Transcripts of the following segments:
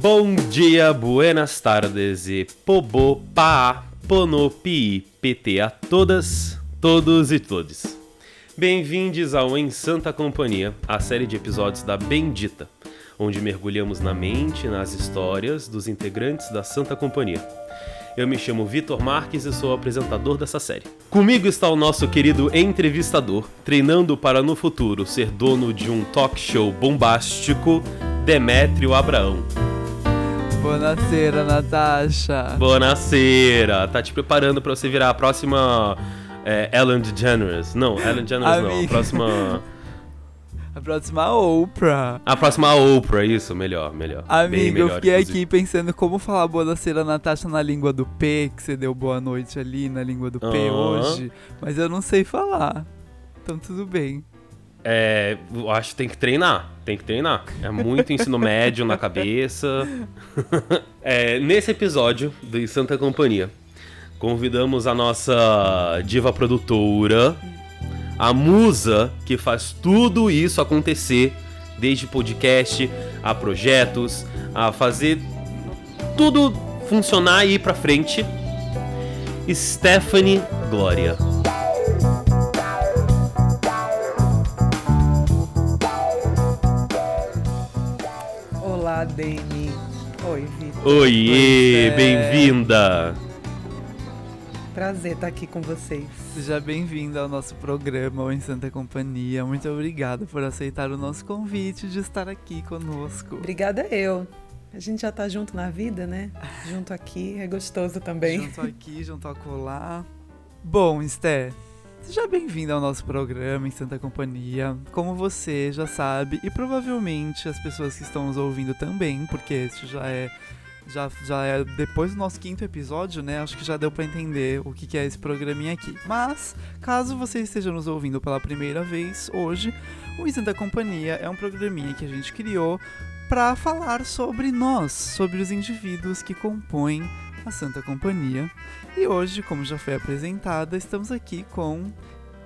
Bom dia, buenas tardes e pobo, pa, ponopi, pt a todas, todos e todes. Bem-vindos ao Em Santa Companhia, a série de episódios da Bendita, onde mergulhamos na mente e nas histórias dos integrantes da Santa Companhia. Eu me chamo Vitor Marques e sou o apresentador dessa série. Comigo está o nosso querido entrevistador, treinando para no futuro ser dono de um talk show bombástico, Demétrio Abraão. Boa Natasha. Boa Tá te preparando para você virar a próxima é, Ellen DeGeneres. Não, Ellen DeGeneres não. A próxima... A próxima Oprah. A próxima Oprah, isso, melhor, melhor. Amigo, melhor, eu fiquei inclusive. aqui pensando como falar boa Natasha na língua do P, que você deu boa noite ali na língua do P uh -huh. hoje, mas eu não sei falar. Então tudo bem. É, eu acho que tem que treinar, tem que treinar. É muito ensino médio na cabeça. é, nesse episódio do Santa Companhia, convidamos a nossa diva produtora, a musa que faz tudo isso acontecer, desde podcast a projetos, a fazer tudo funcionar e ir pra frente. Stephanie Glória. Dani. Oi, Vitor. Oiê, bem-vinda. Prazer estar aqui com vocês. Seja bem-vindo ao nosso programa Em Santa Companhia. Muito obrigada por aceitar o nosso convite de estar aqui conosco. Obrigada eu. A gente já tá junto na vida, né? Junto aqui, é gostoso também. Junto aqui, junto a colar. Bom, Esté, seja bem-vindo ao nosso programa Em Santa Companhia. Como você já sabe, e provavelmente as pessoas que estão nos ouvindo também, porque este já é já, já é depois do nosso quinto episódio, né? Acho que já deu para entender o que, que é esse programinha aqui. Mas, caso você esteja nos ouvindo pela primeira vez hoje, o Isam da Companhia é um programinha que a gente criou para falar sobre nós, sobre os indivíduos que compõem a Santa Companhia. E hoje, como já foi apresentada, estamos aqui com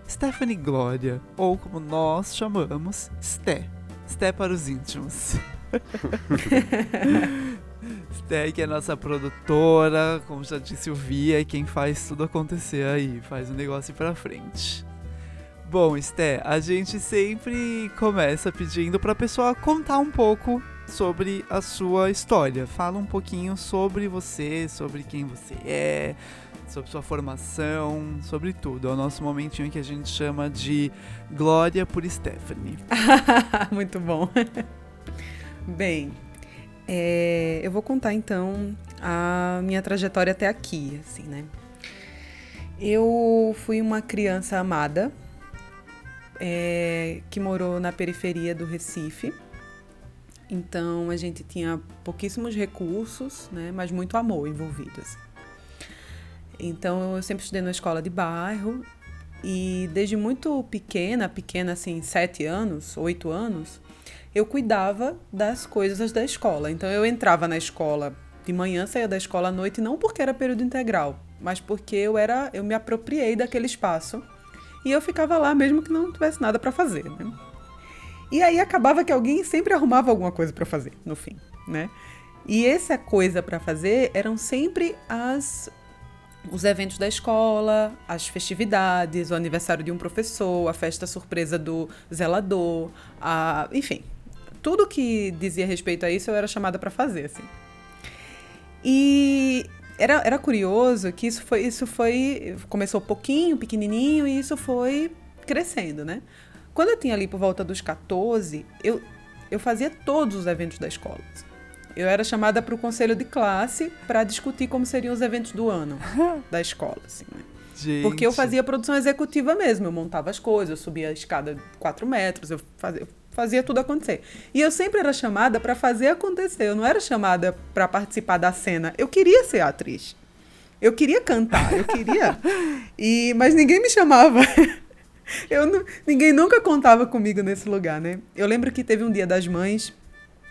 Stephanie Glória, ou como nós chamamos, Sté. Sté para os íntimos. Sté, que é nossa produtora, como já disse o Via, é quem faz tudo acontecer aí, faz o negócio ir pra frente. Bom, Sté, a gente sempre começa pedindo pra pessoa contar um pouco sobre a sua história. Fala um pouquinho sobre você, sobre quem você é, sobre sua formação, sobre tudo. É o nosso momentinho que a gente chama de Glória por Stephanie. Muito bom. Bem, é, eu vou contar então a minha trajetória até aqui, assim, né? Eu fui uma criança amada é, que morou na periferia do Recife. Então a gente tinha pouquíssimos recursos, né? Mas muito amor envolvido. Assim. Então eu sempre estudei na escola de bairro e desde muito pequena, pequena assim, sete anos, oito anos, eu cuidava das coisas da escola. Então eu entrava na escola de manhã, saía da escola à noite, não porque era período integral, mas porque eu era, eu me apropriei daquele espaço e eu ficava lá mesmo que não tivesse nada para fazer, né? E aí acabava que alguém sempre arrumava alguma coisa para fazer no fim, né? E essa coisa para fazer eram sempre as os eventos da escola, as festividades, o aniversário de um professor, a festa surpresa do zelador, a, enfim, tudo que dizia respeito a isso eu era chamada para fazer, assim. E era, era curioso que isso foi, isso foi. Começou pouquinho, pequenininho, e isso foi crescendo, né? Quando eu tinha ali por volta dos 14, eu, eu fazia todos os eventos da escola. Eu era chamada para o conselho de classe para discutir como seriam os eventos do ano da escola, assim, né? Gente. Porque eu fazia produção executiva mesmo, eu montava as coisas, eu subia a escada de 4 metros, eu fazia, fazia tudo acontecer. E eu sempre era chamada para fazer acontecer, eu não era chamada para participar da cena. Eu queria ser atriz. Eu queria cantar, eu queria. E mas ninguém me chamava. Eu não, ninguém nunca contava comigo nesse lugar, né? Eu lembro que teve um dia das mães,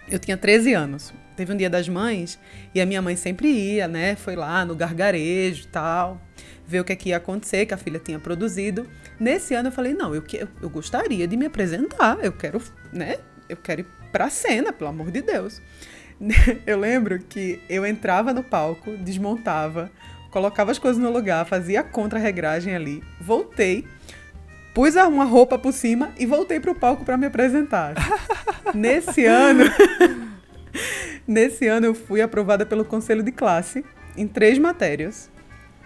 eu tinha 13 anos. Teve um dia das mães e a minha mãe sempre ia, né? Foi lá no gargarejo e tal ver o que, é que ia acontecer, que a filha tinha produzido. Nesse ano eu falei, não, eu, que, eu gostaria de me apresentar, eu quero, né? Eu quero ir pra cena, pelo amor de Deus. eu lembro que eu entrava no palco, desmontava, colocava as coisas no lugar, fazia a contra-regragem ali, voltei, pus uma roupa por cima e voltei pro palco para me apresentar. nesse ano, nesse ano eu fui aprovada pelo conselho de classe em três matérias,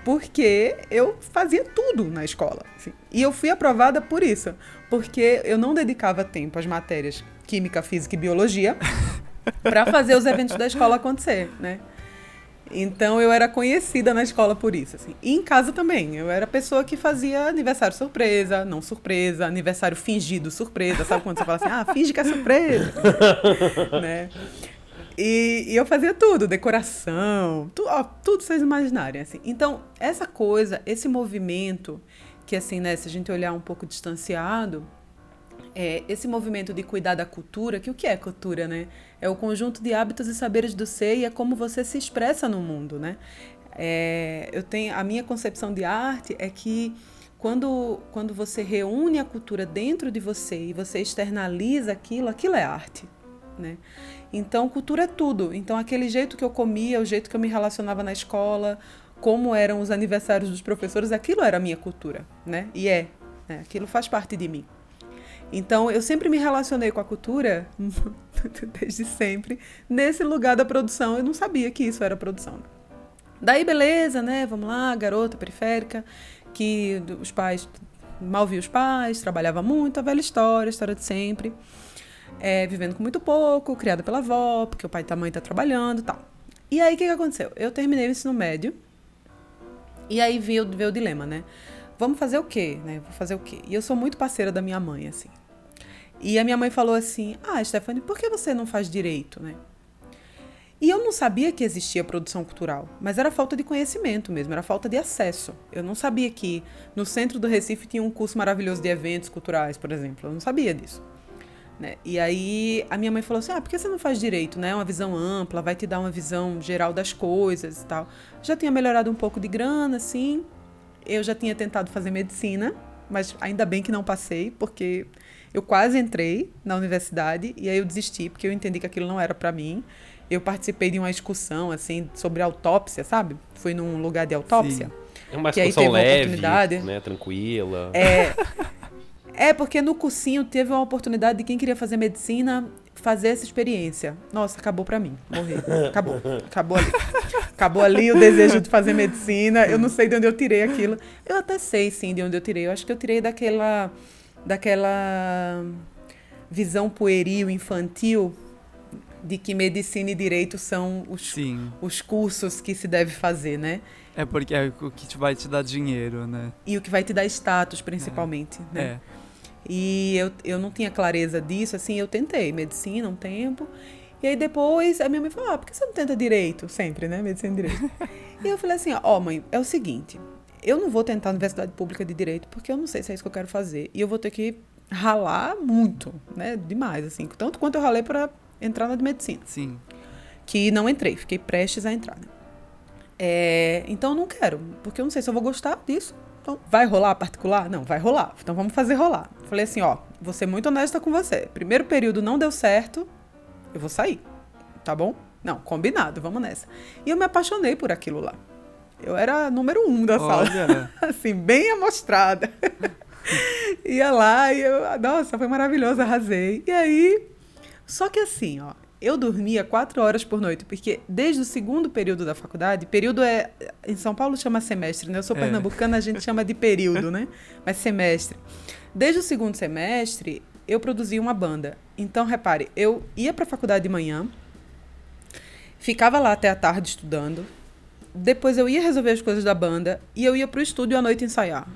porque eu fazia tudo na escola. Assim. E eu fui aprovada por isso, porque eu não dedicava tempo às matérias química, física e biologia para fazer os eventos da escola acontecer, né? Então eu era conhecida na escola por isso, assim. E em casa também. Eu era a pessoa que fazia aniversário surpresa, não surpresa, aniversário fingido surpresa. Sabe quando você fala assim, ah, finge que é surpresa? né? E, e, eu fazia tudo, decoração, tu, ó, tudo vocês imaginarem, assim. Então, essa coisa, esse movimento, que assim, né, se a gente olhar um pouco distanciado, é, esse movimento de cuidar da cultura, que o que é cultura, né? É o conjunto de hábitos e saberes do ser e é como você se expressa no mundo, né? É, eu tenho a minha concepção de arte é que quando, quando você reúne a cultura dentro de você e você externaliza aquilo, aquilo é arte, né? Então, cultura é tudo. Então, aquele jeito que eu comia, o jeito que eu me relacionava na escola, como eram os aniversários dos professores, aquilo era a minha cultura, né? E é, né? aquilo faz parte de mim. Então, eu sempre me relacionei com a cultura, desde sempre, nesse lugar da produção. Eu não sabia que isso era produção. Daí, beleza, né? Vamos lá, garota periférica, que os pais, mal via os pais, trabalhava muito, a velha história, a história de sempre. É, vivendo com muito pouco, criada pela avó, porque o pai e a mãe tá trabalhando e tal. E aí, o que, que aconteceu? Eu terminei o ensino médio, e aí veio, veio o dilema, né? Vamos fazer o quê, né? Vou fazer o quê? E eu sou muito parceira da minha mãe, assim. E a minha mãe falou assim: Ah, Stephanie, por que você não faz direito, né? E eu não sabia que existia produção cultural, mas era falta de conhecimento mesmo, era falta de acesso. Eu não sabia que no centro do Recife tinha um curso maravilhoso de eventos culturais, por exemplo. Eu não sabia disso. Né? E aí a minha mãe falou assim: Ah, por que você não faz direito? Né? Uma visão ampla, vai te dar uma visão geral das coisas e tal. Já tinha melhorado um pouco de grana, assim. Eu já tinha tentado fazer medicina, mas ainda bem que não passei, porque eu quase entrei na universidade e aí eu desisti, porque eu entendi que aquilo não era para mim. Eu participei de uma excursão, assim, sobre autópsia, sabe? Fui num lugar de autópsia. Sim. É uma excursão leve, né? Tranquila. É, é, porque no cursinho teve uma oportunidade de quem queria fazer medicina fazer essa experiência. Nossa, acabou para mim. Morri. Acabou. Acabou ali. Acabou ali o desejo de fazer medicina. Eu não sei de onde eu tirei aquilo. Eu até sei, sim, de onde eu tirei. Eu acho que eu tirei daquela. daquela visão pueril, infantil, de que medicina e direito são os, os cursos que se deve fazer, né? É porque é o que vai te dar dinheiro, né? E o que vai te dar status, principalmente, é. né? É. E eu, eu não tinha clareza disso, assim, eu tentei medicina um tempo. E aí depois a minha mãe falou: ah, por que você não tenta direito? Sempre, né? Medicina e direito. e eu falei assim: ó, oh, mãe, é o seguinte, eu não vou tentar universidade pública de direito porque eu não sei se é isso que eu quero fazer. E eu vou ter que ralar muito, né? Demais, assim. Tanto quanto eu ralei para entrar na de medicina. Sim. Que não entrei, fiquei prestes a entrar, né? É, então eu não quero, porque eu não sei se eu vou gostar disso. Então, vai rolar particular? Não, vai rolar. Então vamos fazer rolar. Falei assim, ó, vou ser muito honesta com você. Primeiro período não deu certo, eu vou sair. Tá bom? Não, combinado, vamos nessa. E eu me apaixonei por aquilo lá. Eu era número um da Olha. sala. assim, bem amostrada. Ia lá e eu, nossa, foi maravilhoso, arrasei. E aí, só que assim, ó, eu dormia quatro horas por noite, porque desde o segundo período da faculdade, período é. Em São Paulo chama semestre, né? Eu sou é. pernambucana, a gente chama de período, né? Mas semestre. Desde o segundo semestre, eu produzia uma banda. Então, repare, eu ia para a faculdade de manhã, ficava lá até a tarde estudando, depois eu ia resolver as coisas da banda e eu ia para o estúdio à noite ensaiar.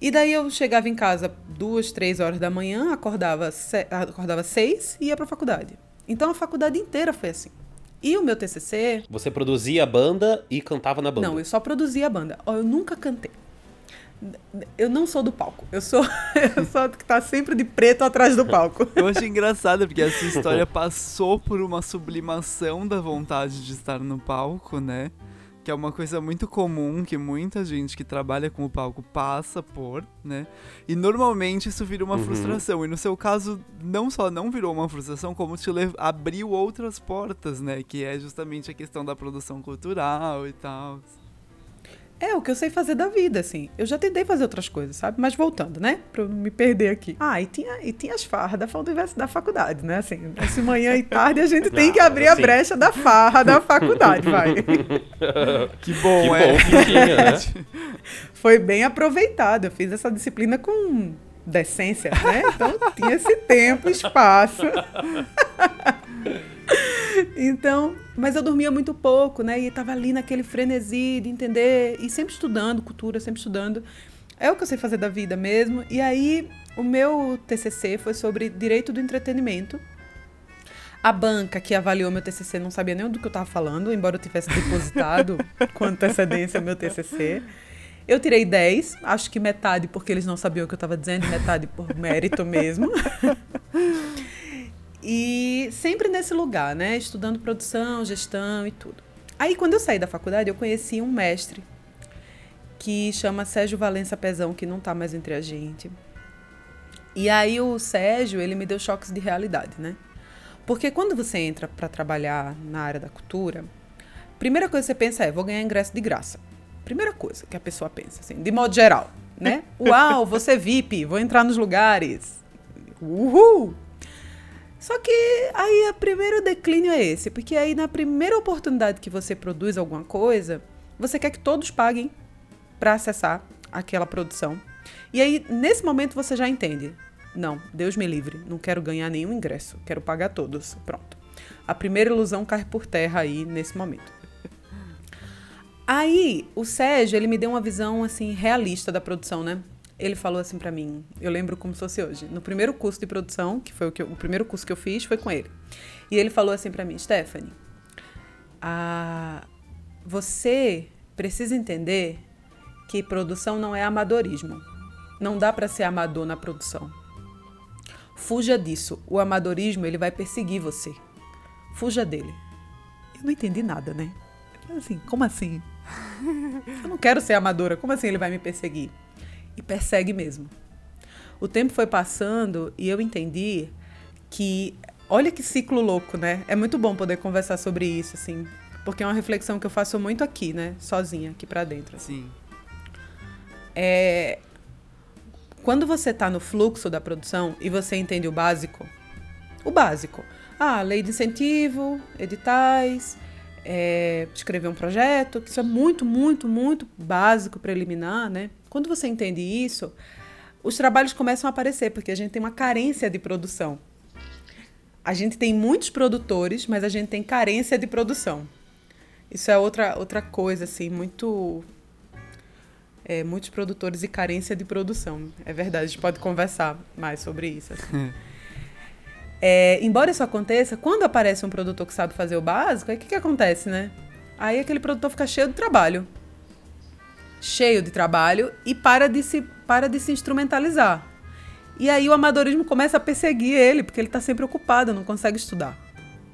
E daí eu chegava em casa duas, três horas da manhã, acordava, acordava seis e ia para a faculdade. Então a faculdade inteira foi assim. E o meu TCC. Você produzia a banda e cantava na banda? Não, eu só produzia a banda. Eu nunca cantei. Eu não sou do palco. Eu sou eu sou que tá sempre de preto atrás do palco. eu achei engraçado porque essa história passou por uma sublimação da vontade de estar no palco, né? Que é uma coisa muito comum que muita gente que trabalha com o palco passa por, né? E normalmente isso vira uma uhum. frustração. E no seu caso, não só não virou uma frustração, como te abriu outras portas, né? Que é justamente a questão da produção cultural e tal. É o que eu sei fazer da vida, assim. Eu já tentei fazer outras coisas, sabe? Mas voltando, né? Pra eu não me perder aqui. Ah, e tinha, e tinha as farras da, da faculdade, né? Assim, esse manhã e tarde a gente tem que abrir a brecha da farra da faculdade, vai. que bom, que é. Bom que tinha, né? Foi bem aproveitado. Eu fiz essa disciplina com decência, né? Então tinha esse tempo, espaço. então, mas eu dormia muito pouco, né? E estava ali naquele frenesi de entender e sempre estudando cultura, sempre estudando. É o que eu sei fazer da vida mesmo. E aí, o meu TCC foi sobre direito do entretenimento. A banca que avaliou meu TCC não sabia nem do que eu estava falando, embora eu tivesse depositado com antecedência meu TCC. Eu tirei 10, acho que metade porque eles não sabiam o que eu estava dizendo, metade por mérito mesmo. E sempre nesse lugar, né? Estudando produção, gestão e tudo. Aí, quando eu saí da faculdade, eu conheci um mestre que chama Sérgio Valença Pezão, que não está mais entre a gente. E aí, o Sérgio, ele me deu choques de realidade, né? Porque quando você entra para trabalhar na área da cultura, primeira coisa que você pensa é: vou ganhar ingresso de graça. Primeira coisa que a pessoa pensa, assim, de modo geral, né? Uau, você VIP, vou entrar nos lugares. Uhul! Só que aí o primeiro declínio é esse, porque aí na primeira oportunidade que você produz alguma coisa, você quer que todos paguem para acessar aquela produção. E aí nesse momento você já entende. Não, Deus me livre, não quero ganhar nenhum ingresso, quero pagar todos. Pronto. A primeira ilusão cai por terra aí nesse momento. Aí, o Sérgio, ele me deu uma visão assim realista da produção, né? Ele falou assim para mim, eu lembro como se fosse hoje, no primeiro curso de produção, que foi o, que eu, o primeiro curso que eu fiz, foi com ele. E ele falou assim para mim, Stephanie, a, você precisa entender que produção não é amadorismo. Não dá para ser amador na produção. Fuja disso. O amadorismo, ele vai perseguir você. Fuja dele. Eu não entendi nada, né? Assim, como assim? Eu não quero ser amadora. Como assim ele vai me perseguir? E persegue mesmo. O tempo foi passando e eu entendi que olha que ciclo louco, né? É muito bom poder conversar sobre isso assim, porque é uma reflexão que eu faço muito aqui, né, sozinha, aqui para dentro. Sim. É quando você está no fluxo da produção e você entende o básico, o básico, ah, lei de incentivo, editais, é, escrever um projeto, que isso é muito, muito, muito básico, preliminar, né? Quando você entende isso, os trabalhos começam a aparecer, porque a gente tem uma carência de produção. A gente tem muitos produtores, mas a gente tem carência de produção. Isso é outra, outra coisa, assim, muito. É, muitos produtores e carência de produção. É verdade, a gente pode conversar mais sobre isso. Assim. É, embora isso aconteça, quando aparece um produtor que sabe fazer o básico, aí o que, que acontece, né? Aí aquele produtor fica cheio de trabalho. Cheio de trabalho e para de se, para de se instrumentalizar. E aí o amadorismo começa a perseguir ele, porque ele está sempre ocupado, não consegue estudar.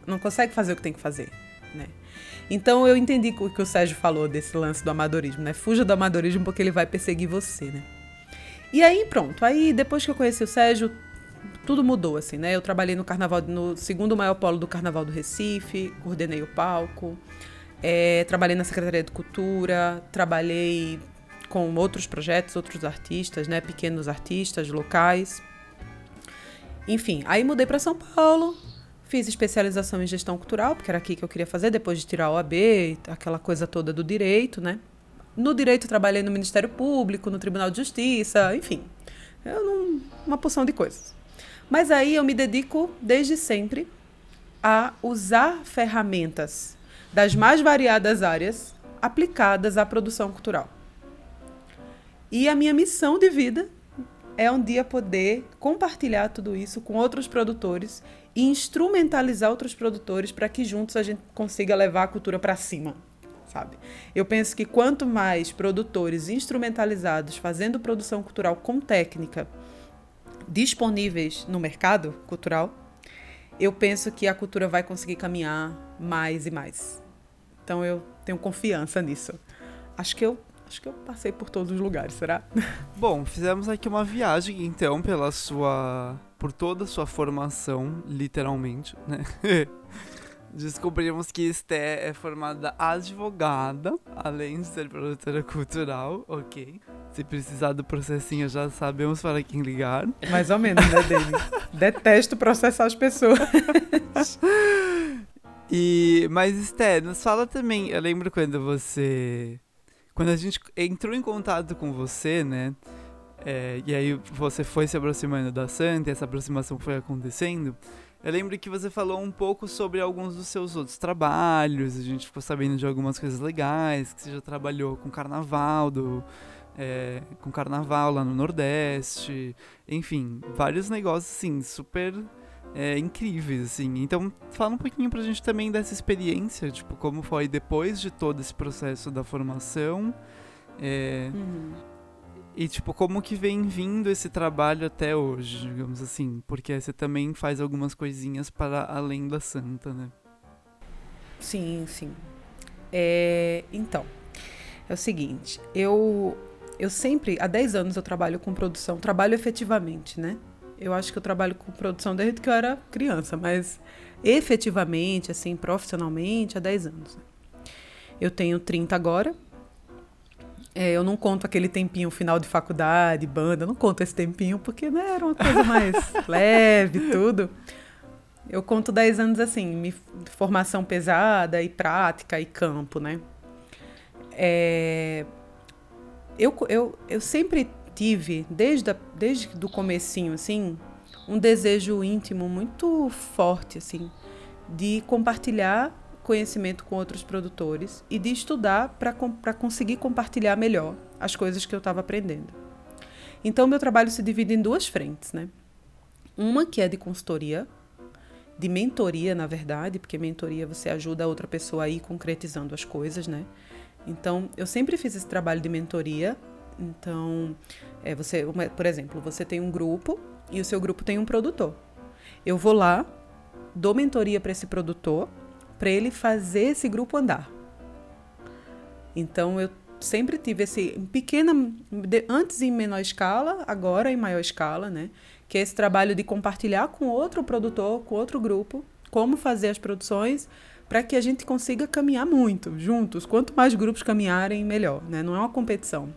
Não consegue fazer o que tem que fazer, né? Então eu entendi o que o Sérgio falou desse lance do amadorismo, né? Fuja do amadorismo porque ele vai perseguir você, né? E aí pronto, aí depois que eu conheci o Sérgio, tudo mudou, assim, né? Eu trabalhei no carnaval, no segundo maior polo do Carnaval do Recife, coordenei o palco, é, trabalhei na Secretaria de Cultura, trabalhei com outros projetos, outros artistas, né? Pequenos artistas locais. Enfim, aí mudei para São Paulo, fiz especialização em gestão cultural, porque era aqui que eu queria fazer, depois de tirar a OAB, aquela coisa toda do direito, né? No direito trabalhei no Ministério Público, no Tribunal de Justiça, enfim, não, uma porção de coisas. Mas aí eu me dedico desde sempre a usar ferramentas das mais variadas áreas aplicadas à produção cultural. E a minha missão de vida é um dia poder compartilhar tudo isso com outros produtores e instrumentalizar outros produtores para que juntos a gente consiga levar a cultura para cima, sabe? Eu penso que quanto mais produtores instrumentalizados fazendo produção cultural com técnica disponíveis no mercado cultural, eu penso que a cultura vai conseguir caminhar mais e mais. Então eu tenho confiança nisso. Acho que eu acho que eu passei por todos os lugares, será? Bom, fizemos aqui uma viagem então pela sua por toda a sua formação, literalmente, né? Descobrimos que Esté é formada advogada, além de ser produtora cultural, ok. Se precisar do processinho, já sabemos para quem ligar. Mais ou menos, né, Dani? Detesto processar as pessoas. e, mas, Esté, nos fala também. Eu lembro quando você. Quando a gente entrou em contato com você, né? É, e aí você foi se aproximando da Santa e essa aproximação foi acontecendo. Eu lembro que você falou um pouco sobre alguns dos seus outros trabalhos, a gente ficou sabendo de algumas coisas legais, que você já trabalhou com carnaval, do, é, com carnaval lá no Nordeste, enfim, vários negócios, assim, super é, incríveis, assim. Então, fala um pouquinho pra gente também dessa experiência, tipo, como foi depois de todo esse processo da formação. É, uhum. E, tipo, como que vem vindo esse trabalho até hoje, digamos assim? Porque você também faz algumas coisinhas para além da santa, né? Sim, sim. É, então, é o seguinte, eu, eu sempre, há 10 anos eu trabalho com produção, trabalho efetivamente, né? Eu acho que eu trabalho com produção desde que eu era criança, mas efetivamente, assim, profissionalmente, há 10 anos. Eu tenho 30 agora, é, eu não conto aquele tempinho final de faculdade, banda, não conto esse tempinho porque né, era uma coisa mais leve tudo. Eu conto 10 anos assim, formação pesada e prática e campo, né? É, eu, eu, eu sempre tive, desde, a, desde do comecinho, assim, um desejo íntimo muito forte, assim, de compartilhar conhecimento com outros produtores e de estudar para conseguir compartilhar melhor as coisas que eu estava aprendendo. Então, meu trabalho se divide em duas frentes, né? Uma que é de consultoria, de mentoria, na verdade, porque mentoria você ajuda a outra pessoa a ir concretizando as coisas, né? Então, eu sempre fiz esse trabalho de mentoria. Então, é, você, por exemplo, você tem um grupo e o seu grupo tem um produtor. Eu vou lá, dou mentoria para esse produtor para ele fazer esse grupo andar. Então eu sempre tive esse pequena antes em menor escala, agora em maior escala, né? Que é esse trabalho de compartilhar com outro produtor, com outro grupo, como fazer as produções para que a gente consiga caminhar muito juntos. Quanto mais grupos caminharem, melhor, né? Não é uma competição.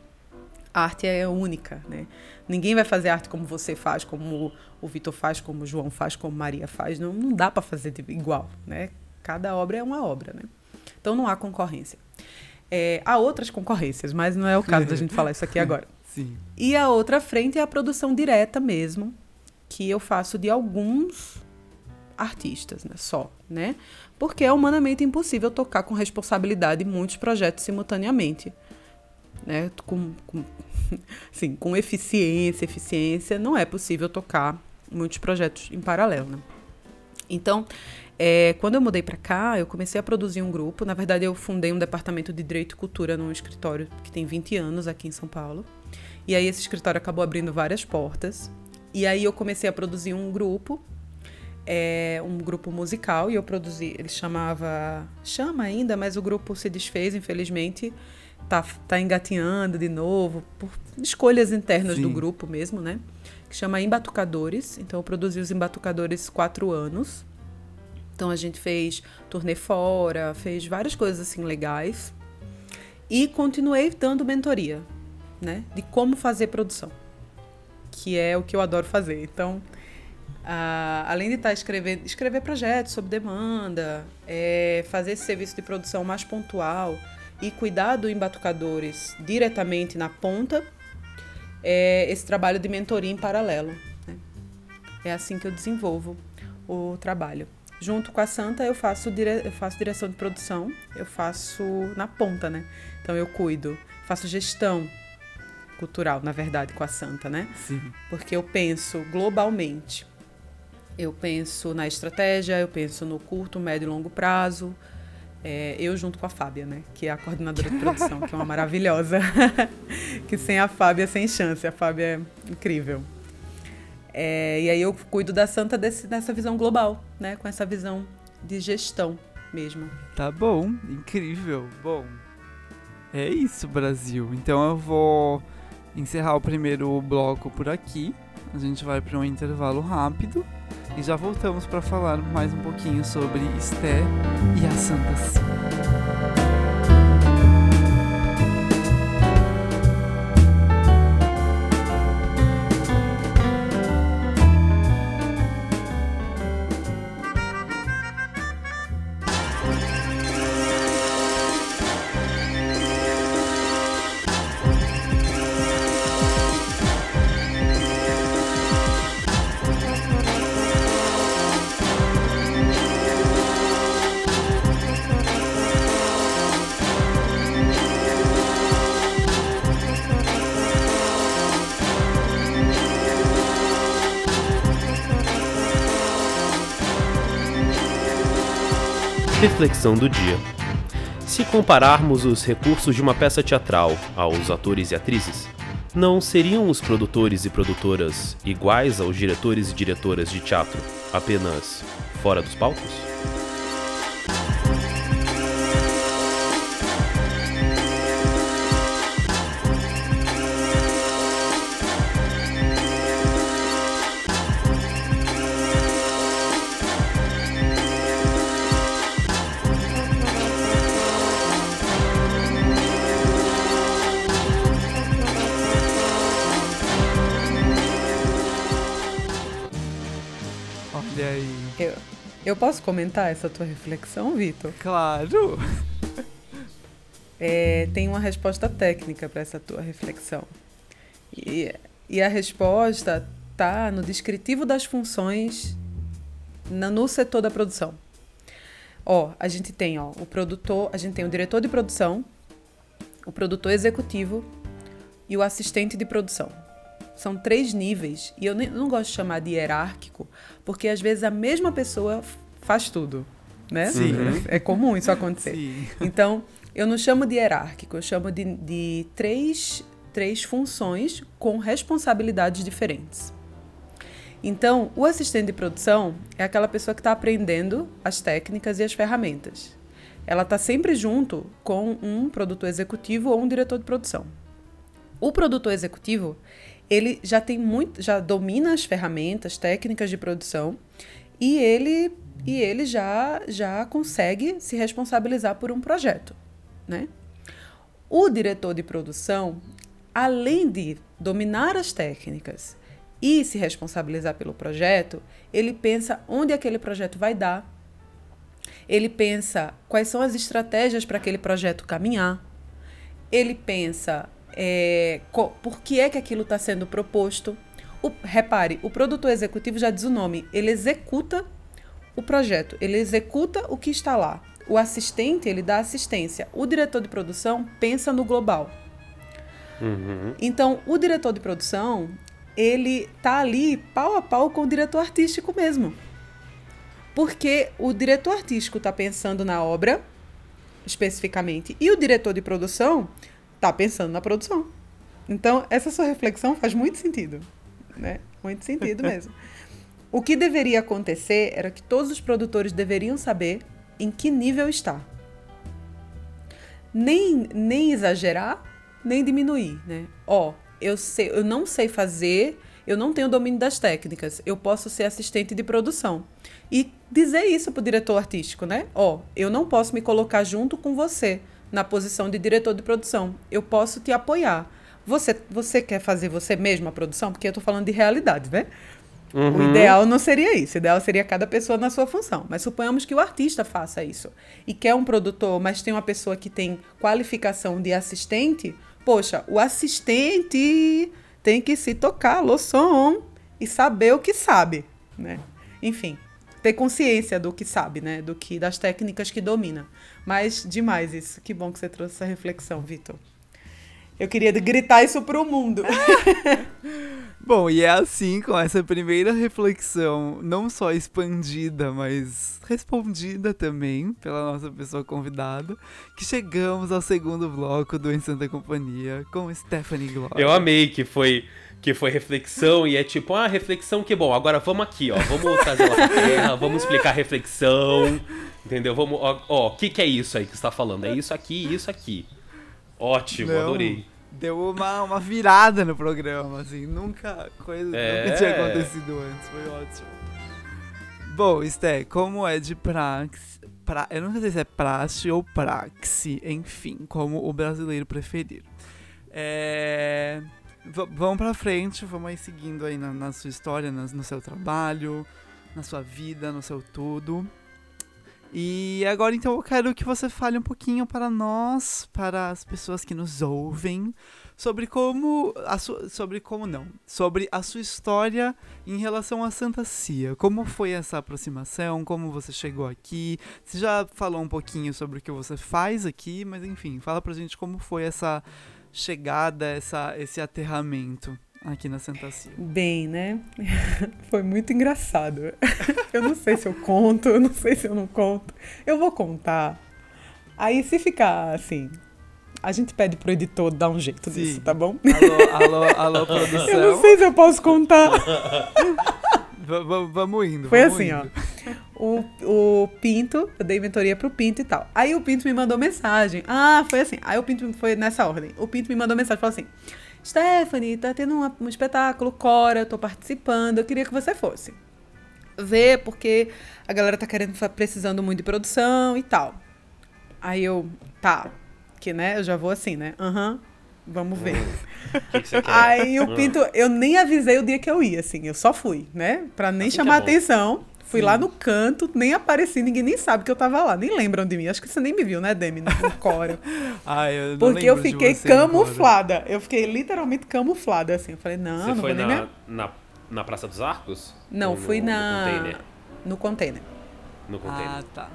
A arte é única, né? Ninguém vai fazer arte como você faz, como o Vitor faz, como o João faz, como Maria faz. Não, não dá para fazer igual, né? Cada obra é uma obra, né? Então não há concorrência. É, há outras concorrências, mas não é o caso da gente falar isso aqui agora. Sim. E a outra frente é a produção direta mesmo, que eu faço de alguns artistas, né? Só, né? Porque é humanamente impossível tocar com responsabilidade muitos projetos simultaneamente. Né? Com, com, sim, com eficiência, eficiência, não é possível tocar muitos projetos em paralelo. Né? Então, é, quando eu mudei para cá, eu comecei a produzir um grupo. Na verdade, eu fundei um departamento de Direito e Cultura num escritório que tem 20 anos aqui em São Paulo. E aí esse escritório acabou abrindo várias portas. E aí eu comecei a produzir um grupo, é, um grupo musical, e eu produzi, ele chamava, chama ainda, mas o grupo se desfez, infelizmente, tá, tá engatinhando de novo, por escolhas internas Sim. do grupo mesmo, né? Que chama Embatucadores. Então eu produzi os Embatucadores quatro anos. Então a gente fez turnê fora, fez várias coisas assim legais. E continuei dando mentoria, né? De como fazer produção. Que é o que eu adoro fazer. Então, além de estar tá escrevendo, escrever projetos sob demanda, é, fazer esse serviço de produção mais pontual e cuidar do embatucadores diretamente na ponta, é esse trabalho de mentoria em paralelo. Né? É assim que eu desenvolvo o trabalho. Junto com a Santa, eu faço, dire... eu faço direção de produção, eu faço na ponta, né? Então eu cuido, faço gestão cultural, na verdade, com a Santa, né? Sim. Porque eu penso globalmente. Eu penso na estratégia, eu penso no curto, médio e longo prazo. É, eu junto com a Fábia, né? Que é a coordenadora de produção, que é uma maravilhosa. que sem a Fábia, sem chance. A Fábia é incrível. É, e aí eu cuido da Santa desse, dessa visão global, né? Com essa visão de gestão mesmo. Tá bom, incrível. Bom, é isso, Brasil. Então eu vou encerrar o primeiro bloco por aqui. A gente vai para um intervalo rápido e já voltamos para falar mais um pouquinho sobre Esté e a Santa Cia. Reflexão do dia. Se compararmos os recursos de uma peça teatral aos atores e atrizes, não seriam os produtores e produtoras iguais aos diretores e diretoras de teatro, apenas fora dos palcos? Posso comentar essa tua reflexão, Vitor? Claro! É, tem uma resposta técnica para essa tua reflexão. E, e a resposta está no descritivo das funções na- no setor da produção. Ó, a gente tem ó, o produtor, a gente tem o diretor de produção, o produtor executivo e o assistente de produção. São três níveis e eu nem- não gosto de chamar de hierárquico, porque às vezes a mesma pessoa faz tudo, né? Sim. É comum isso acontecer. Sim. Então, eu não chamo de hierárquico, eu chamo de, de três, três funções com responsabilidades diferentes. Então, o assistente de produção é aquela pessoa que está aprendendo as técnicas e as ferramentas. Ela está sempre junto com um produtor executivo ou um diretor de produção. O produtor executivo, ele já tem muito, já domina as ferramentas, técnicas de produção e ele e ele já já consegue se responsabilizar por um projeto, né? O diretor de produção, além de dominar as técnicas e se responsabilizar pelo projeto, ele pensa onde aquele projeto vai dar. Ele pensa quais são as estratégias para aquele projeto caminhar. Ele pensa é, por que é que aquilo está sendo proposto. O- repare, o produtor executivo já diz o nome, ele executa o projeto, ele executa o que está lá. O assistente, ele dá assistência. O diretor de produção pensa no global. Então, o diretor de produção, ele tá ali pau a pau com o diretor artístico mesmo. Porque o diretor artístico está pensando na obra, especificamente, e o diretor de produção está pensando na produção. Então, essa sua reflexão faz muito sentido, né? Muito sentido mesmo. O que deveria acontecer era que todos os produtores deveriam saber em que nível está. Nem, nem exagerar, nem diminuir, né? Ó, eu sei, eu não sei fazer, eu não tenho domínio das técnicas, eu posso ser assistente de produção. E dizer isso pro diretor artístico, né? Ó, eu não posso me colocar junto com você na posição de diretor de produção. Eu posso te apoiar. Você, você quer fazer você mesmo a produção? Porque eu tô falando de realidade, né? O ideal não seria isso. O ideal seria cada pessoa na sua função. Mas suponhamos que o artista faça isso. E quer um produtor, mas tem uma pessoa que tem qualificação de assistente. Poxa, o assistente tem que se tocar, som, e saber o que sabe, né? Enfim, ter consciência do que sabe, né? Do que das técnicas que domina. Mas demais isso. Que bom que você trouxe essa reflexão, Vitor. Eu queria gritar isso pro mundo. Bom, e é assim, com essa primeira reflexão, não só expandida, mas respondida também pela nossa pessoa convidada, que chegamos ao segundo bloco do Em Santa Companhia com Stephanie Glória. Eu amei que foi que foi reflexão e é tipo, ah, reflexão que bom, agora vamos aqui, ó, vamos trazer ela pra terra, vamos explicar a reflexão, entendeu? Vamos, ó, o que que é isso aí que você tá falando? É isso aqui, isso aqui. Ótimo, Não, adorei. Deu uma, uma virada no programa, assim, nunca, coisa É. nunca tinha acontecido antes, foi ótimo. Bom, Sté, como é de praxe, pra, eu não sei se é praxe ou praxe, enfim, como o brasileiro preferir. É, vamos pra frente, vamos aí seguindo aí na, na sua história, nas- no seu trabalho, na sua vida, no seu tudo. E agora então eu quero que você fale um pouquinho para nós, para as pessoas que nos ouvem, sobre como a sua, sobre como não, sobre a sua história em relação à Santa Cia. Como foi essa aproximação? Como você chegou aqui? Você já falou um pouquinho sobre o que você faz aqui, mas enfim, fala pra gente como foi essa chegada, essa esse aterramento aqui na Santa Cia. Bem, né? Foi muito engraçado. Eu não sei se eu conto, eu não sei se eu não conto. Eu vou contar. Aí, se ficar assim, a gente pede pro editor dar um jeito Sim. nisso, tá bom? Alô, alô, alô, Eu não produção. sei se eu posso contar. Vamos indo. Foi vamos assim, indo. ó. O, o Pinto, eu dei mentoria pro Pinto e tal. Aí o Pinto me mandou mensagem. Ah, foi assim. Aí o Pinto foi nessa ordem. O Pinto me mandou mensagem e falou assim: Stephanie, tá tendo uma- um espetáculo, Cora, eu tô participando, eu queria que você fosse. Ver, porque a galera tá querendo, precisando muito de produção e tal. Aí eu, tá. Que né, eu já vou assim, né? Aham, vamos ver. Que, que? Aí o Ah. Pinto, eu nem avisei o dia que eu ia, assim, eu só fui, né? Pra nem Assim chamar bom. atenção. Fui lá no canto, nem apareci, ninguém nem sabe que eu tava lá, nem lembram de mim. Acho que você nem me viu, né, Demi, no no coro. Ai, eu não Porque eu fiquei camuflada. Eu fiquei literalmente camuflada, assim. Eu falei, não, Você não foi na, me... na, na Praça dos Arcos? Não, Ou fui no, na... No container? No container. No container. Ah, tá.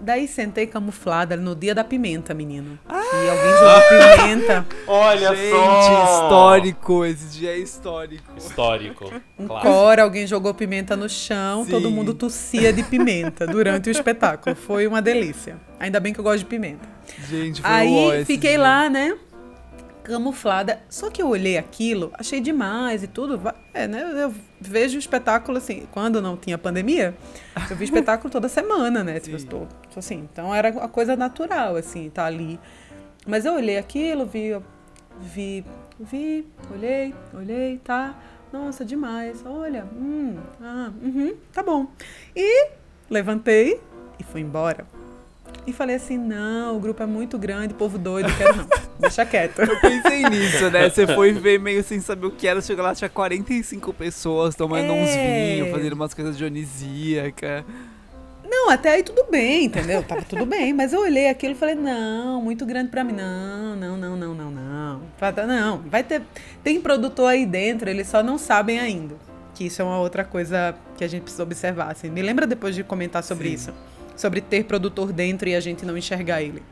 Daí sentei camuflada no dia da pimenta, menino. Ah! E alguém jogou pimenta. Olha Gente, histórico. Esse dia é histórico. Histórico. Um Clássico. cora, alguém jogou pimenta no chão, Sim. todo mundo tossia de pimenta durante o espetáculo. Foi uma delícia. Ainda bem que eu gosto de pimenta. Gente, foi Aí fiquei dia. lá, né? Camuflada. Só que eu olhei aquilo, achei demais e tudo. É, né? Eu vejo espetáculo assim, quando não tinha pandemia, eu vi espetáculo toda semana, né? Tipo, Sim. tô assim. Então era uma coisa natural, assim, tá ali. Mas eu olhei aquilo, vi, vi, vi, olhei, olhei, tá. Nossa, demais. Olha, hum, ah, uhum, tá bom. E levantei e fui embora. E falei assim: não, o grupo é muito grande, povo doido, quero não. Deixa quieto. Eu pensei nisso, né? Você foi ver meio sem saber o que era, chegou lá, tinha 45 pessoas tomando uns É. vinhos, fazendo umas coisas dionisíacas. Não, até aí tudo bem, entendeu? Tava tudo bem. Mas eu olhei aquilo e falei: não, muito grande pra mim. Não, não, não, não, não, não. Não, vai ter. Tem produtor aí dentro, eles só não sabem ainda. Que isso é uma outra coisa que a gente precisa observar. Assim. Me lembra depois de comentar sobre Sim. isso. Sobre ter produtor dentro e a gente não enxergar ele.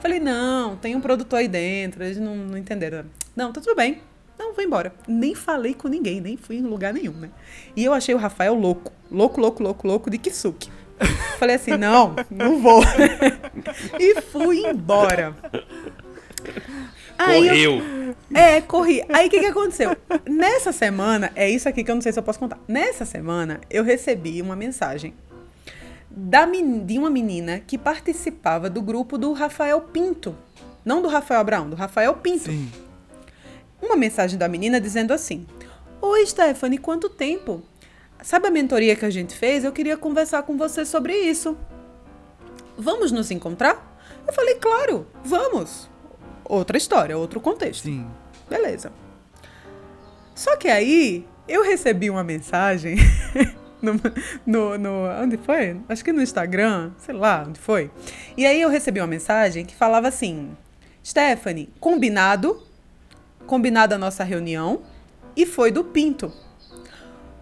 Falei, não, tem um produtor aí dentro, eles não, não entenderam. Não, tá tudo bem. Não, vou embora. Nem falei com ninguém, nem fui em lugar nenhum, né? E eu achei o Rafael louco. Louco, louco, louco, louco de Kisuke. Falei assim, não, não vou. e fui embora. Aí eu- Correu. é, corri. Aí o que, que aconteceu? Nessa semana, é isso aqui que eu não sei se eu posso contar. Nessa semana, eu recebi uma mensagem da de uma menina que participava do grupo do Rafael Pinto. Não do Rafael Abraão, do Rafael Pinto. Sim. Uma mensagem da menina dizendo assim: Oi, Stephanie, quanto tempo? Sabe a mentoria que a gente fez? Eu queria conversar com você sobre isso. Vamos nos encontrar? Eu falei, claro, vamos. Outra história, outro contexto. Sim. Beleza. Só que aí eu recebi uma mensagem no, no, no- Onde foi? Acho que no Instagram, sei lá onde foi. E aí eu recebi uma mensagem que falava assim: Stephanie, combinado, combinada a nossa reunião, e foi do Pinto.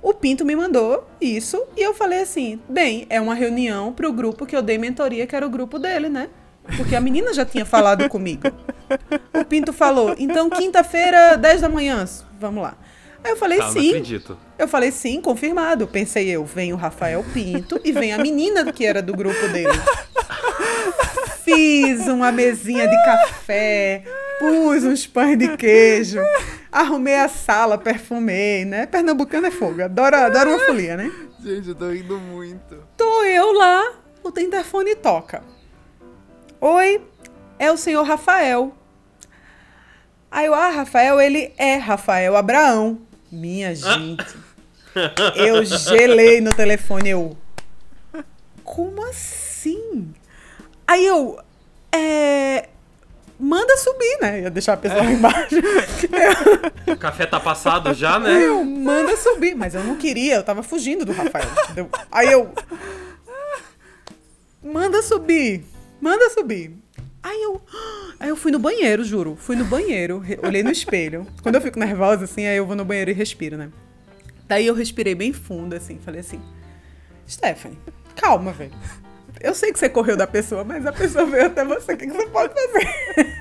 O Pinto me mandou isso e eu falei assim: bem, é uma reunião para o grupo que eu dei mentoria, que era o grupo dele, né? Porque a menina já tinha falado comigo. O Pinto falou: então quinta-feira, 10 da manhã, vamos lá. Aí eu falei Tá, não sim. acredito. Eu falei sim, confirmado. Pensei eu, vem o Rafael Pinto e vem a menina que era do grupo dele. Fiz uma mesinha de café, pus uns pães de queijo. Arrumei a sala, perfumei, né? Pernambucano é fogo, adoro, adoro uma folia, né? Gente, eu tô rindo muito. Tô eu lá, o interfone toca. Oi, é o senhor Rafael. Aí eu, ah, Rafael, ele é Rafael Abraão. Minha gente. Eu gelei no telefone, eu. Como assim? Aí eu. É. Manda subir, né? Ia deixar a pessoa lá embaixo. O café tá passado já, né? Eu, manda subir. Mas eu não queria, eu tava fugindo do Rafael. Aí eu. Manda subir. Manda subir. Aí eu. Aí eu fui no banheiro, juro. Fui no banheiro, olhei no espelho. Quando eu fico nervosa, assim, aí eu vou no banheiro e respiro, né? Daí eu respirei bem fundo, assim, falei assim: Stephanie, calma, velho. Eu sei que você correu da pessoa, mas a pessoa veio até você. O que, que você pode fazer?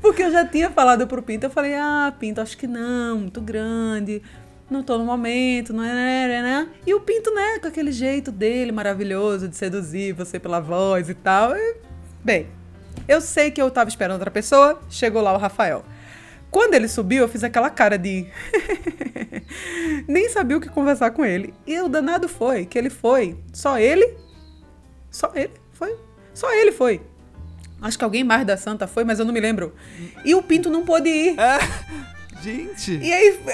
Porque eu já tinha falado pro Pinto, eu falei, ah, Pinto, acho que não, muito grande, não tô no momento, não é, né, né, né? E o Pinto, né, com aquele jeito dele maravilhoso de seduzir você pela voz e tal. E, bem, eu sei que eu tava esperando outra pessoa, chegou lá o Rafael. Quando ele subiu, eu fiz aquela cara de. Nem sabia o que conversar com ele. E o danado foi que ele foi. Só ele. Só ele. Foi. Só ele foi. Acho que alguém mais da Santa foi, mas eu não me lembro. E o Pinto não pôde ir. Gente. E aí.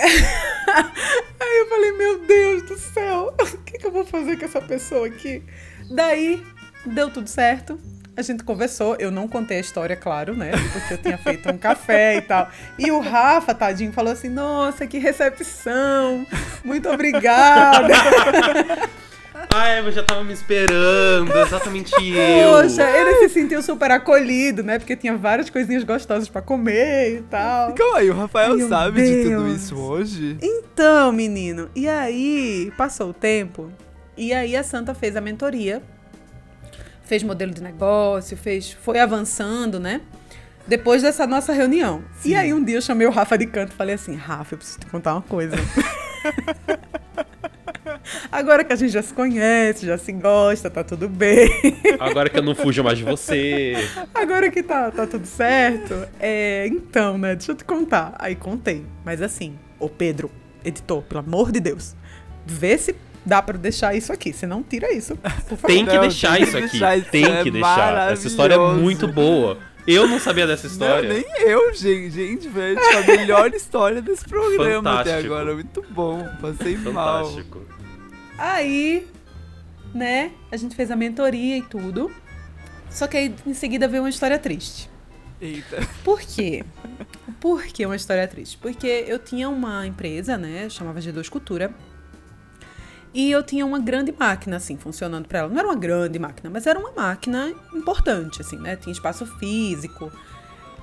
aí eu falei, meu Deus do céu, o que, que eu vou fazer com essa pessoa aqui? Daí, deu tudo certo. A gente conversou, eu não contei a história, claro, né? Porque eu tinha feito um café e tal. E o Rafa, tadinho, falou assim: Nossa, que recepção! Muito obrigada! Ah, é, eu já tava me esperando, exatamente eu. Poxa, ele se sentiu super acolhido, né? Porque tinha várias coisinhas gostosas pra comer e tal. Calma aí, o Rafael Meu sabe de tudo Deus. isso hoje? Então, menino, e aí passou o tempo, e aí a Santa fez a mentoria, fez modelo de negócio, fez, foi avançando, né? Depois dessa nossa reunião. E aí um dia eu chamei o Rafa de canto e falei assim, Rafa, eu preciso te contar uma coisa. Agora que a gente já se conhece, já se gosta, tá tudo bem. Agora que eu não fujo mais de você. Agora que tá, tá tudo certo, é, então, né, deixa eu te contar. Aí contei, mas assim, ô Pedro, editor, pelo amor de Deus, vê se dá pra deixar isso aqui, se não tira isso, por favor. Tem que Não, deixar tem que isso aqui. deixar, isso tem é que deixar. Essa história é muito boa. Eu não sabia dessa Não, história. nem eu, gente. Gente, tipo, a melhor história desse programa até Fantástico. agora. Muito bom. Passei mal. Fantástico. Aí, né, a gente fez a mentoria e tudo, só que aí em seguida veio uma história triste. Eita. Por quê? Por que uma história triste? Porque eu tinha uma empresa, né? Chamava G2 Cultura. E eu tinha uma grande máquina, assim, funcionando para ela. Não era uma grande máquina, mas era uma máquina importante, assim, né? Tinha espaço físico,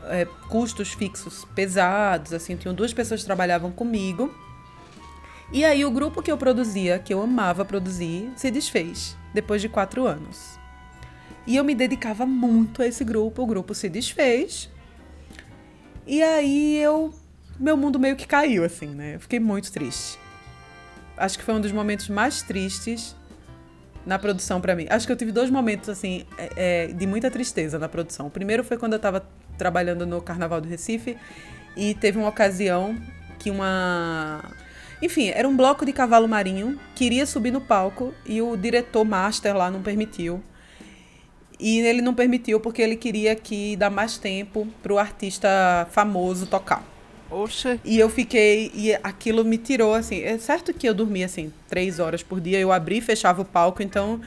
é, custos fixos pesados, assim. Tinham duas pessoas que trabalhavam comigo. E aí o grupo que eu produzia, que eu amava produzir, se desfez depois de quatro anos. E eu me dedicava muito a esse grupo, o grupo se desfez. E aí eu. Meu mundo meio que caiu, assim, né? Eu fiquei muito triste. Acho que foi um dos momentos mais tristes na produção pra mim. Acho que eu tive dois momentos, assim, é, é, de muita tristeza na produção. O primeiro foi quando eu tava trabalhando no Carnaval do Recife e teve uma ocasião que uma. Enfim, era um bloco de cavalo marinho, queria subir no palco e o diretor master lá não permitiu. E ele não permitiu porque ele queria que dar mais tempo pro artista famoso tocar. Oxe. E eu fiquei. E aquilo me tirou, assim. É certo que eu dormia, assim, três horas por dia. Eu abri e fechava o palco, então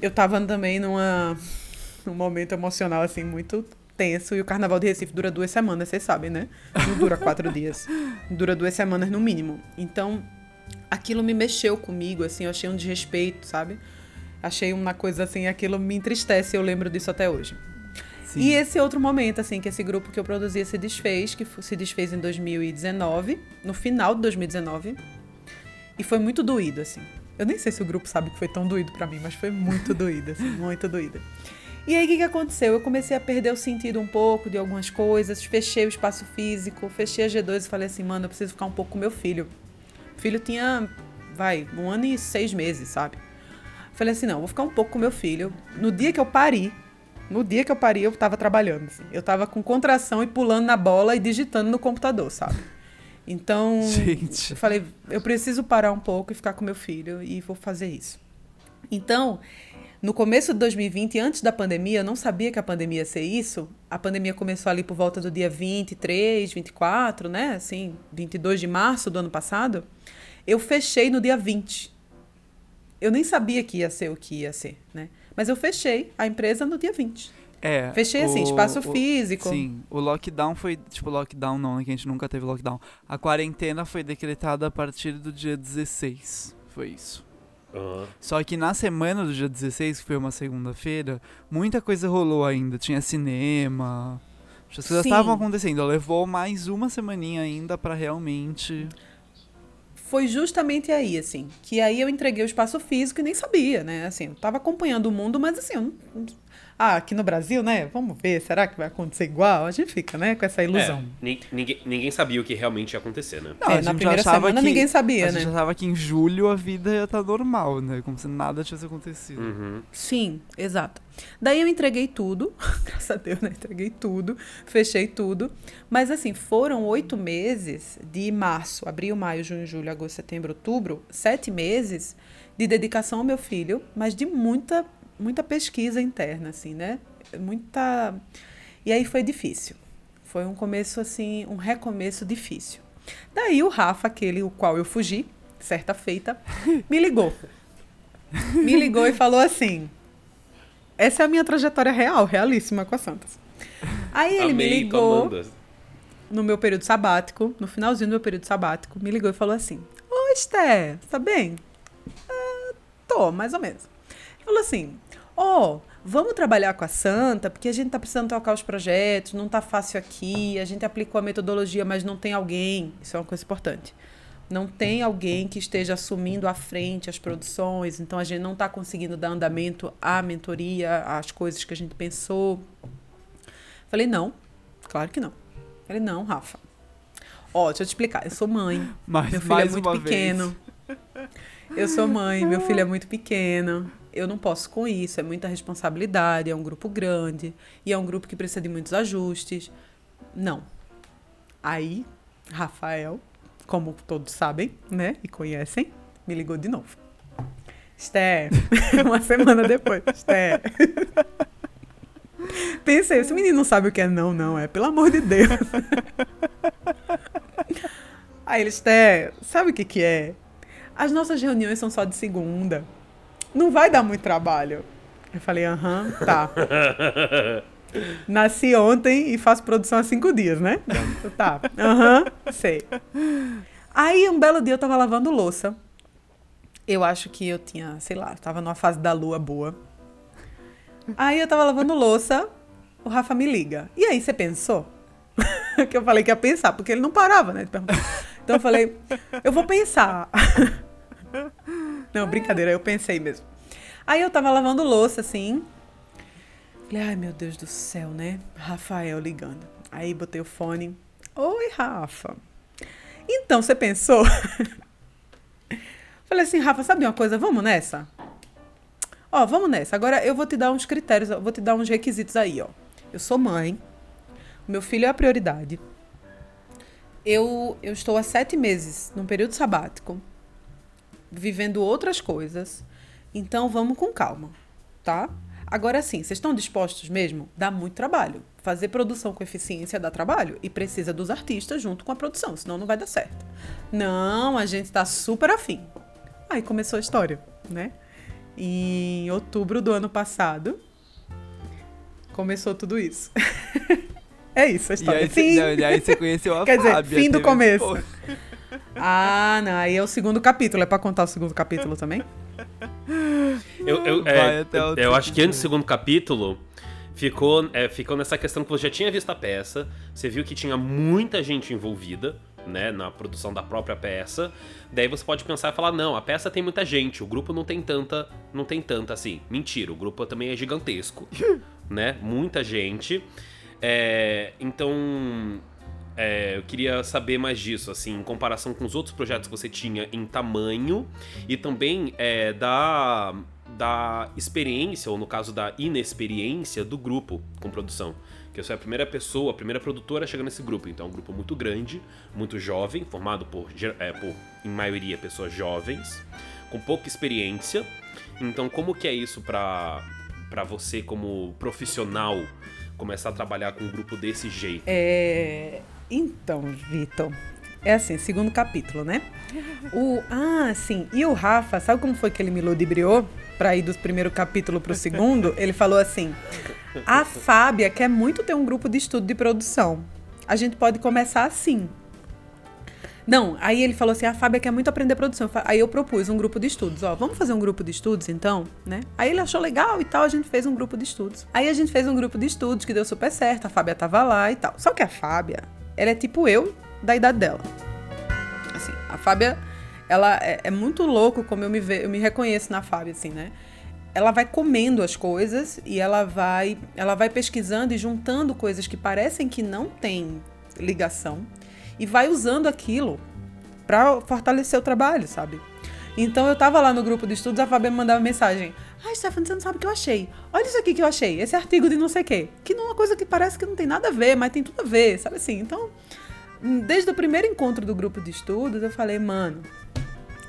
eu tava também numa, num momento emocional, assim, muito tenso. E o Carnaval de Recife dura duas semanas, vocês sabem, né? Não dura quatro dias. Dura duas semanas no mínimo. Então, aquilo me mexeu comigo, assim. Eu achei um desrespeito, sabe? Achei uma coisa assim, aquilo me entristece. Eu lembro disso até hoje. Sim. E esse outro momento, assim, que esse grupo que eu produzia se desfez, que se desfez em 2019, no final de 2019. E foi muito doído, assim. Eu nem sei se o grupo sabe que foi tão doído pra mim, mas foi muito doído, assim, muito doído. E aí, o que, que aconteceu? Eu comecei a perder o sentido um pouco de algumas coisas, fechei o espaço físico, fechei a G2 e falei assim, mano, eu preciso ficar um pouco com meu filho. O filho tinha, vai, um ano e seis meses, sabe? Falei assim, não, vou ficar um pouco com meu filho. No dia que eu pari, No dia que eu parei, eu tava trabalhando. Assim. Eu tava com contração e pulando na bola e digitando no computador, sabe? Então, Gente. eu falei, eu preciso parar um pouco e ficar com meu filho e vou fazer isso. Então, no começo de 2020, antes da pandemia, eu não sabia que a pandemia ia ser isso. A pandemia começou ali por volta do dia 23, 24, né? Assim, 22 de março do ano passado. Eu fechei no dia 20. Eu nem sabia que ia ser o que ia ser, né? Mas eu fechei a empresa no dia 20. É. Fechei assim, espaço o- físico. Sim, o lockdown foi. Tipo, lockdown não, né? Que a gente nunca teve lockdown. A quarentena foi decretada a partir do dia 16. Foi isso. Aham. Só que na semana do dia 16, que foi uma segunda-feira, muita coisa rolou ainda. Tinha cinema. As coisas estavam acontecendo. Levou mais uma semaninha ainda pra realmente. Foi justamente aí, assim, que aí eu entreguei o espaço físico e nem sabia, né? Assim, eu tava acompanhando o mundo, mas assim, eu não... Ah, aqui no Brasil, né? Vamos ver, será que vai acontecer igual? A gente fica, né, com essa ilusão. É, ni- ninguém, ninguém sabia o que realmente ia acontecer, né? Não, É, a na primeira semana que- ninguém sabia, a né? gente achava que em julho a vida ia estar normal, né? Como se nada tivesse acontecido. Uhum. Sim, exato. Daí eu entreguei tudo, graças a Deus, né? Entreguei tudo, fechei tudo. Mas assim, foram oito meses de março, abril, maio, junho, julho, agosto, setembro, outubro, sete meses de dedicação ao meu filho, mas de muita, muita pesquisa interna, assim, né? Muita. E aí foi difícil. Foi um começo, assim, um recomeço difícil. Daí o Rafa, aquele o qual eu fugi, certa feita, me ligou. Me ligou e falou assim: essa é a minha trajetória real, realíssima com a Santas. Aí ele me Amei, ligou Amanda. no meu período sabático, no finalzinho do meu período sabático, me ligou e falou assim: Ô, Esté, tá bem? "Ah, tô, mais ou menos. Ele falou assim: Ó, vamos trabalhar com a Santa, porque a gente tá precisando tocar os projetos, não tá fácil aqui, a gente aplicou a metodologia, mas não tem alguém. Isso é uma coisa importante. Não tem alguém que esteja assumindo à frente as produções, então a gente não está conseguindo dar andamento à mentoria, às coisas que a gente pensou. Falei, não, claro que não. Falei, não, Rafa. Ó, deixa eu te explicar, eu sou mãe, Mas meu filho é muito pequeno. Eu sou mãe, meu filho é muito pequeno. Eu não posso com isso, é muita responsabilidade, é um grupo grande e é um grupo que precisa de muitos ajustes. Não. Aí, Rafael, como todos sabem, né, e conhecem, me ligou de novo. Esther, uma semana depois, Esther. Pensei, esse menino não sabe o que é não, não, é, pelo amor de Deus. Aí ele, Esther, sabe o que que é? As nossas reuniões são só de segunda. Não vai dar muito trabalho. Eu falei, aham, tá. Nasci ontem e faço produção há cinco dias, né? Então, tá, aham, sei. Aí um belo dia eu tava lavando louça. Eu acho que eu tinha, sei lá, tava numa fase da lua boa. Aí eu tava lavando louça, o Rafa me liga. E aí, você pensou? que eu falei que ia pensar, porque ele não parava, né? Então eu falei, eu vou pensar. Não, brincadeira, eu pensei mesmo. Aí eu tava lavando louça, assim. Falei, ai meu Deus do céu, né? Rafael ligando. Aí botei o fone. Oi, Rafa. Então, você pensou? Falei assim, Rafa, sabe uma coisa? Vamos nessa? Ó, vamos nessa. Agora eu vou te dar uns critérios, vou te dar uns requisitos aí, ó. Eu sou mãe. Meu filho é a prioridade. Eu, eu estou há sete meses num período sabático, vivendo outras coisas. Então vamos com calma, tá? Agora sim, vocês estão dispostos mesmo? Dá muito trabalho. Fazer produção com eficiência dá trabalho e precisa dos artistas junto com a produção, senão não vai dar certo. Não, a gente tá super afim. Aí começou a história, né? Em outubro do ano passado, começou tudo isso. é isso a E história. aí, Fim. você, não, e aí você conheceu a Quer dizer, Fábia, fim do começo. Ah, não, aí é o segundo capítulo. É pra contar o segundo capítulo também? Eu, eu, é, eu acho que antes do segundo capítulo ficou, é, ficou nessa questão que você já tinha visto a peça, você viu que tinha muita gente envolvida, né, na produção da própria peça. Daí você pode pensar e falar: "Não, a peça tem muita gente, o grupo não tem tanta, não tem tanta assim". Mentira, o grupo também é gigantesco, né? Muita gente. É, então, é, eu queria saber mais disso, assim, em comparação com os outros projetos que você tinha em tamanho e também é, da, da experiência, ou no caso da inexperiência, do grupo com produção. Que eu sou a primeira pessoa, a primeira produtora a chegar nesse grupo. Então é um grupo muito grande, muito jovem, formado por, é, por em maioria, pessoas jovens, com pouca experiência. Então, como que é isso para para você como profissional começar a trabalhar com um grupo desse jeito? É, então, Vitor, é assim, segundo capítulo, né? O ah, sim. E o Rafa, sabe como foi que ele me ludibriou para ir do primeiro capítulo para o segundo? Ele falou assim: "A Fábia quer muito ter um grupo de estudo de produção. A gente pode começar assim. Não, aí ele falou assim: a Fábia quer muito aprender produção. Aí eu propus um grupo de estudos. Ó, vamos fazer um grupo de estudos então, né? Aí ele achou legal e tal, a gente fez um grupo de estudos. Aí a gente fez um grupo de estudos que deu super certo, a Fábia tava lá e tal. Só que a Fábia, ela é tipo eu, da idade dela. Assim, a Fábia, ela é, é muito louco como eu me, ve, eu me reconheço na Fábia, assim, né? ela vai comendo as coisas e ela vai, ela vai pesquisando e juntando coisas que parecem que não têm ligação e vai usando aquilo para fortalecer o trabalho, sabe? Então eu tava lá no grupo de estudos, a Fábia me mandava mensagem. Ai, Stephanie, você não sabe o que eu achei. Olha isso aqui que eu achei, esse artigo de não sei o quê. Que não é uma coisa que parece que não tem nada a ver, mas tem tudo a ver, sabe assim? Então, desde o primeiro encontro do grupo de estudos, eu falei, mano,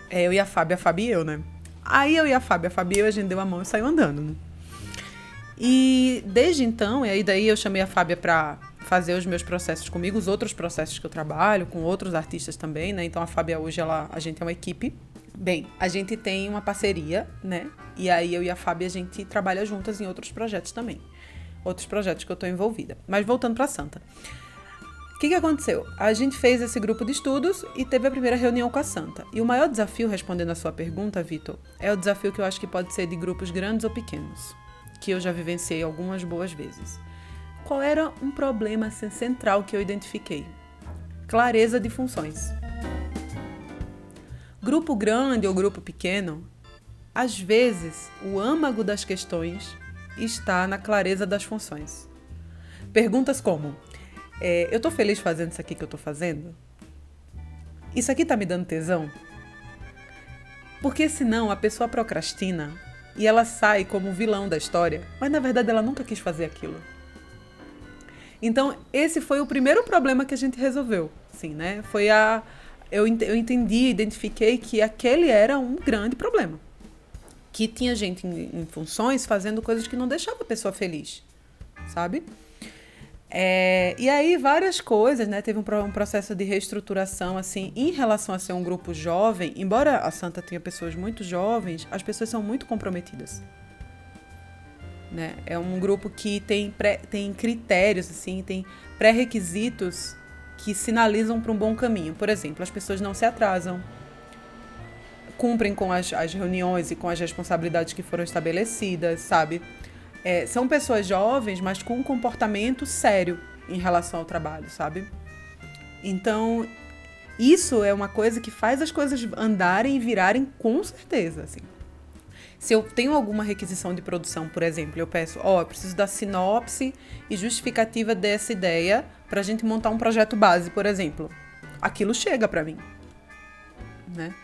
é eu e a Fábia, a Fábia e eu, né? Aí eu e a Fábia, a Fábia e eu, a gente deu a mão e saiu andando, né? E desde então, e aí daí eu chamei a Fábia pra fazer os meus processos comigo, os outros processos que eu trabalho, com outros artistas também, né? Então a Fábia hoje, ela, a gente é uma equipe. Bem, a gente tem uma parceria, né? E aí eu e a Fábia, a gente trabalha juntas em outros projetos também. Outros projetos que eu tô envolvida. Mas voltando pra Santa. O que, que aconteceu? A gente fez esse grupo de estudos e teve a primeira reunião com a Santa. E o maior desafio, respondendo a sua pergunta, Vitor, é o desafio que eu acho que pode ser de grupos grandes ou pequenos, que eu já vivenciei algumas boas vezes qual era um problema assim, central que eu identifiquei? Clareza de funções. Grupo grande ou grupo pequeno, às vezes o âmago das questões está na clareza das funções. Perguntas como: é, Eu estou feliz fazendo isso aqui que eu estou fazendo? Isso aqui está me dando tesão? Porque senão a pessoa procrastina e ela sai como vilão da história, mas na verdade ela nunca quis fazer aquilo. Então, esse foi o primeiro problema que a gente resolveu, assim, né? Foi a eu, eu entendi, identifiquei que aquele era um grande problema. Que tinha gente em, em funções fazendo coisas que não deixavam a pessoa feliz, sabe? É, e aí várias coisas, né? Teve um, um, processo de reestruturação, assim, em relação a ser um grupo jovem. Embora a Santa tenha pessoas muito jovens, as pessoas são muito comprometidas. Né? É um grupo que tem, pré, tem critérios, assim, tem pré-requisitos que sinalizam para um bom caminho. Por exemplo, as pessoas não se atrasam, cumprem com as, as reuniões e com as responsabilidades que foram estabelecidas, sabe? É, são pessoas jovens, mas com um comportamento sério em relação ao trabalho, sabe? Então, isso é uma coisa que faz as coisas andarem e virarem com certeza, assim. Se eu tenho alguma requisição de produção, por exemplo, eu peço, ó, oh, preciso da sinopse e justificativa dessa ideia para a gente montar um projeto base, por exemplo. Aquilo chega para mim, né?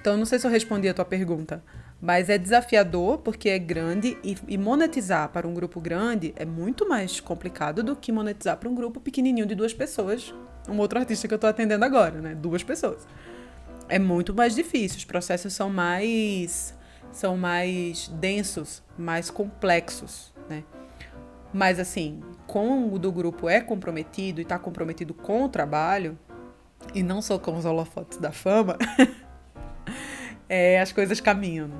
Então, não sei se eu respondi a tua pergunta, mas é desafiador porque é grande e, e monetizar para um grupo grande é muito mais complicado do que monetizar para um grupo pequenininho de duas pessoas. Um outro artista que eu estou atendendo agora, né? Duas pessoas. É muito mais difícil, os processos são mais são mais densos, mais complexos, né? Mas assim, como o do grupo é comprometido e está comprometido com o trabalho, e não só com os holofotes da fama, é, as coisas caminham.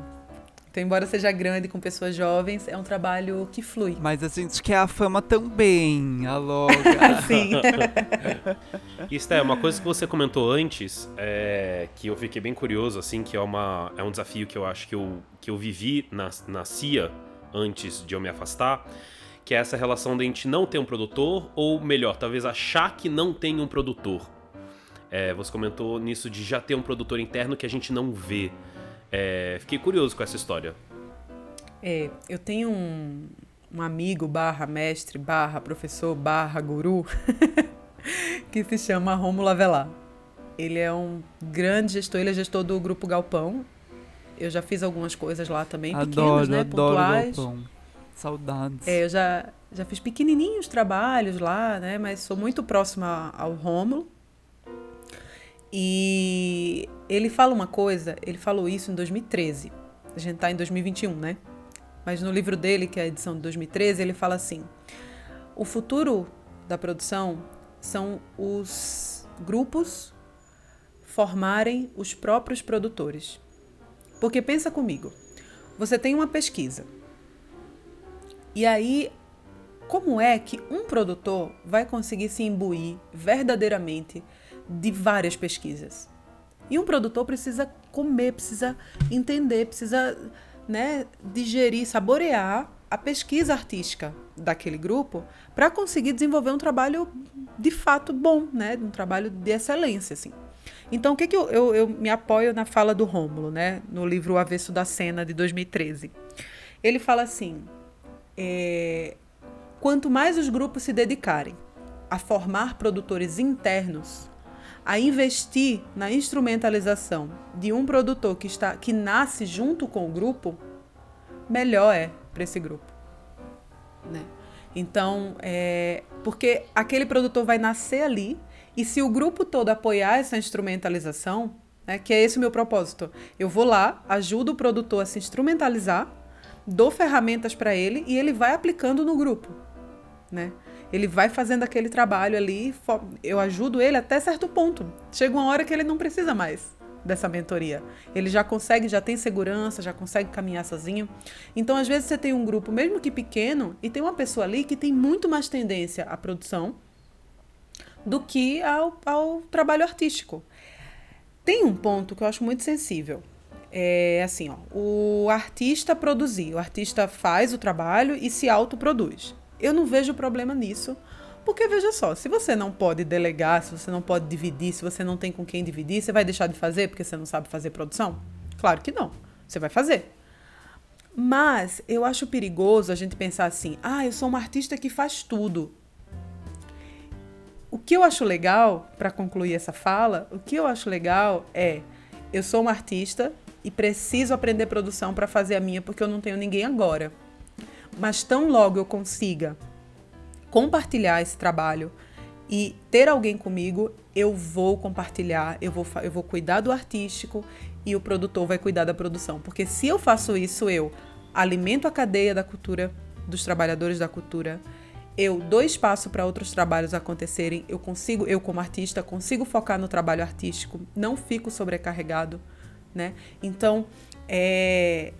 Então, embora seja grande com pessoas jovens, é um trabalho que flui. Mas a gente quer a fama também, a loga. Sim. Isso é uma coisa que você comentou antes, é, que eu fiquei bem curioso, assim, que é, uma, é um desafio que eu acho que eu, que eu vivi na, na CIA antes de eu me afastar, que é essa relação de a gente não ter um produtor, ou melhor, talvez achar que não tem um produtor. É, você comentou nisso de já ter um produtor interno que a gente não vê. É, fiquei curioso com essa história. É, eu tenho um, um amigo barra mestre, barra professor, barra guru, que se chama Romulo Avelar. Ele é um grande gestor, ele é gestor do Grupo Galpão. Eu já fiz algumas coisas lá também, adoro, pequenas, né? Adoro pontuais. galpão. Saudades. É, eu já, já fiz pequenininhos trabalhos lá, né? Mas sou muito próxima ao Rômulo. E ele fala uma coisa, ele falou isso em 2013. A gente tá em 2021, né? Mas no livro dele, que é a edição de 2013, ele fala assim: o futuro da produção são os grupos formarem os próprios produtores. Porque pensa comigo, você tem uma pesquisa. E aí, como é que um produtor vai conseguir se imbuir verdadeiramente de várias pesquisas? E um produtor precisa comer, precisa entender, precisa né, digerir, saborear a pesquisa artística daquele grupo para conseguir desenvolver um trabalho de fato bom, né, um trabalho de excelência, assim. Então, o que, que eu, eu, eu me apoio na fala do Rômulo, né, no livro O Avesso da Cena, de 2013? Ele fala assim: é, quanto mais os grupos se dedicarem a formar produtores internos, a investir na instrumentalização de um produtor que, está, que nasce junto com o grupo, melhor é para esse grupo. Né? Então, é, porque aquele produtor vai nascer ali e se o grupo todo apoiar essa instrumentalização, né, que é esse o meu propósito, eu vou lá, ajudo o produtor a se instrumentalizar, dou ferramentas para ele e ele vai aplicando no grupo, né? Ele vai fazendo aquele trabalho ali, eu ajudo ele até certo ponto. Chega uma hora que ele não precisa mais dessa mentoria. Ele já consegue, já tem segurança, já consegue caminhar sozinho. Então, às vezes, você tem um grupo, mesmo que pequeno, e tem uma pessoa ali que tem muito mais tendência à produção do que ao, ao trabalho artístico. Tem um ponto que eu acho muito sensível. É assim, ó, o artista produzir, o artista faz o trabalho e se autoproduz. Eu não vejo problema nisso, porque veja só, se você não pode delegar, se você não pode dividir, se você não tem com quem dividir, você vai deixar de fazer porque você não sabe fazer produção? Claro que não. Você vai fazer. Mas eu acho perigoso a gente pensar assim: ah, eu sou uma artista que faz tudo. O que eu acho legal, para concluir essa fala, o que eu acho legal é: eu sou uma artista e preciso aprender produção para fazer a minha porque eu não tenho ninguém agora. Mas tão logo eu consiga compartilhar esse trabalho e ter alguém comigo, eu vou compartilhar, eu vou, eu vou cuidar do artístico e o produtor vai cuidar da produção. Porque se eu faço isso, eu alimento a cadeia da cultura, dos trabalhadores da cultura, eu dou espaço para outros trabalhos acontecerem, eu consigo, eu como artista, consigo focar no trabalho artístico, não fico sobrecarregado, né? Então, é,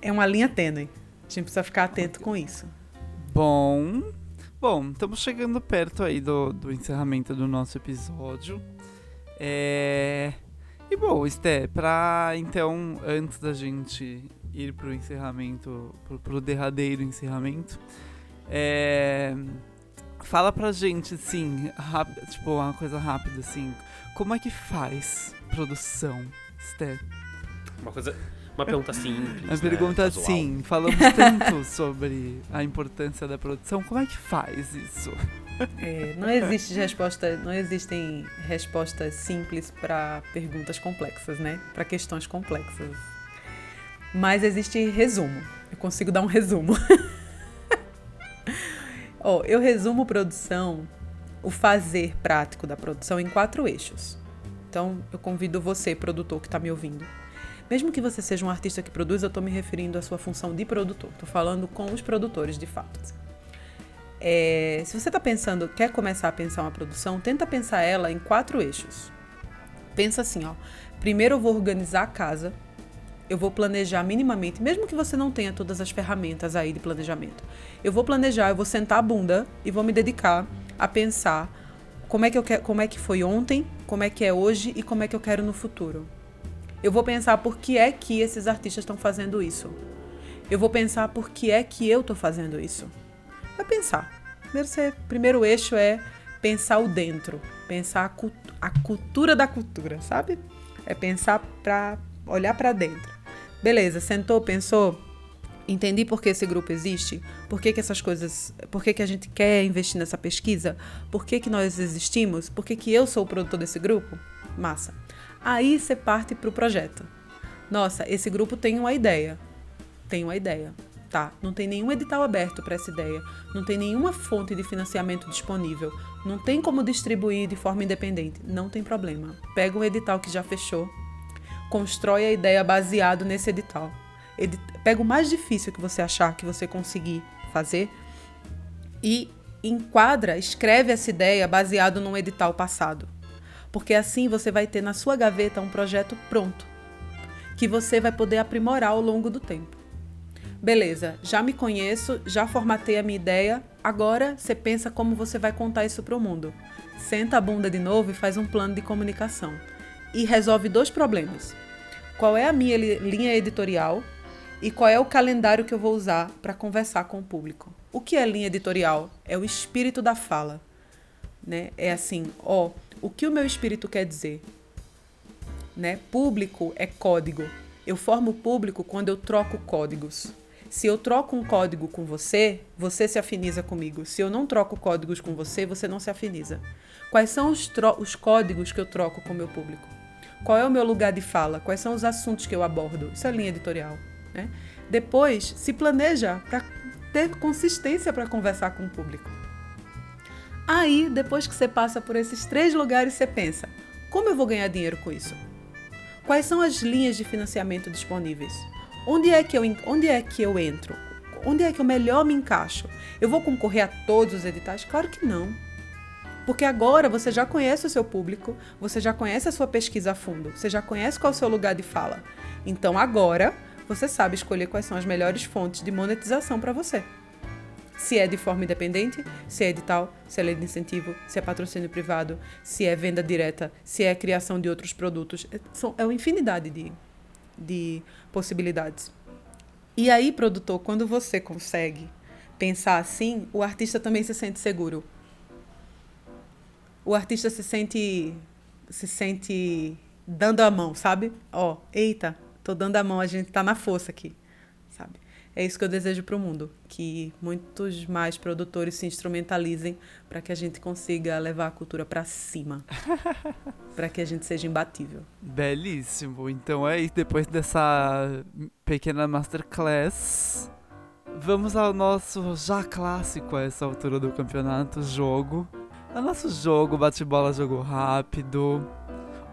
é uma linha tênue. A gente precisa ficar atento com isso. Bom, Bom, estamos chegando perto aí do, do encerramento do nosso episódio. É... E bom, Esté, pra então, antes da gente ir pro encerramento, pro, pro derradeiro encerramento, é... fala pra gente, assim, rápido, tipo, uma coisa rápida, assim, como é que faz produção, Esté? Uma coisa uma pergunta simples. Uma né? pergunta sim. Falamos tanto sobre a importância da produção. Como é que faz isso? É, não existe resposta, não existem respostas simples para perguntas complexas, né? Para questões complexas. Mas existe resumo. Eu consigo dar um resumo. oh, eu resumo produção, o fazer prático da produção em quatro eixos. Então, eu convido você, produtor que está me ouvindo, mesmo que você seja um artista que produz, eu estou me referindo à sua função de produtor. Estou falando com os produtores de fato. É, se você está pensando, quer começar a pensar uma produção, tenta pensar ela em quatro eixos. Pensa assim, ó. Primeiro eu vou organizar a casa, eu vou planejar minimamente, mesmo que você não tenha todas as ferramentas aí de planejamento. Eu vou planejar, eu vou sentar a bunda e vou me dedicar a pensar como é que eu quero, como é que foi ontem, como é que é hoje e como é que eu quero no futuro. Eu vou pensar por que é que esses artistas estão fazendo isso. Eu vou pensar por que é que eu estou fazendo isso. Vai pensar. Primeiro, você, primeiro eixo é pensar o dentro, pensar a, a cultura da cultura, sabe? É pensar para olhar para dentro. Beleza, sentou, pensou, entendi por que esse grupo existe, por que, que essas coisas, por que, que a gente quer investir nessa pesquisa, por que, que nós existimos, por que, que eu sou o produtor desse grupo? Massa. Aí você parte para o projeto. Nossa, esse grupo tem uma ideia. Tem uma ideia. Tá, não tem nenhum edital aberto para essa ideia, não tem nenhuma fonte de financiamento disponível, não tem como distribuir de forma independente. Não tem problema. Pega um edital que já fechou, constrói a ideia baseado nesse edital. Edi pega o mais difícil que você achar que você conseguir fazer e enquadra, escreve essa ideia baseado num edital passado. Porque assim você vai ter na sua gaveta um projeto pronto, que você vai poder aprimorar ao longo do tempo. Beleza, já me conheço, já formatei a minha ideia, agora você pensa como você vai contar isso para o mundo. Senta a bunda de novo e faz um plano de comunicação. E resolve dois problemas. Qual é a minha linha editorial e qual é o calendário que eu vou usar para conversar com o público. O que é linha editorial? É o espírito da fala. Né? É assim, ó, o que o meu espírito quer dizer? Né? Público é código. Eu formo público quando eu troco códigos. Se eu troco um código com você, você se afiniza comigo. Se eu não troco códigos com você, você não se afiniza. Quais são os, os códigos que eu troco com o meu público? Qual é o meu lugar de fala? Quais são os assuntos que eu abordo? Isso é linha editorial. Né? Depois, se planeja para ter consistência para conversar com o público. Aí, depois que você passa por esses três lugares, você pensa: como eu vou ganhar dinheiro com isso? Quais são as linhas de financiamento disponíveis? Onde é que eu, onde é que eu entro? Onde é que eu melhor me encaixo? Eu vou concorrer a todos os editais? Claro que não. Porque agora você já conhece o seu público, você já conhece a sua pesquisa a fundo, você já conhece qual é o seu lugar de fala. Então agora você sabe escolher quais são as melhores fontes de monetização para você. Se é de forma independente, se é edital, se é lei de incentivo, se é patrocínio privado, se é venda direta, se é criação de outros produtos. É, são, é uma infinidade de, de possibilidades. E aí, produtor, quando você consegue pensar assim, o artista também se sente seguro. O artista se sente se sente dando a mão, sabe? Ó, eita, tô dando a mão, a gente tá na força aqui? É isso que eu desejo para o mundo, que muitos mais produtores se instrumentalizem para que a gente consiga levar a cultura para cima, para que a gente seja imbatível. Belíssimo. Então é isso. Depois dessa pequena masterclass, vamos ao nosso já clássico a essa altura do campeonato, jogo. O nosso jogo, bate-bola, jogo rápido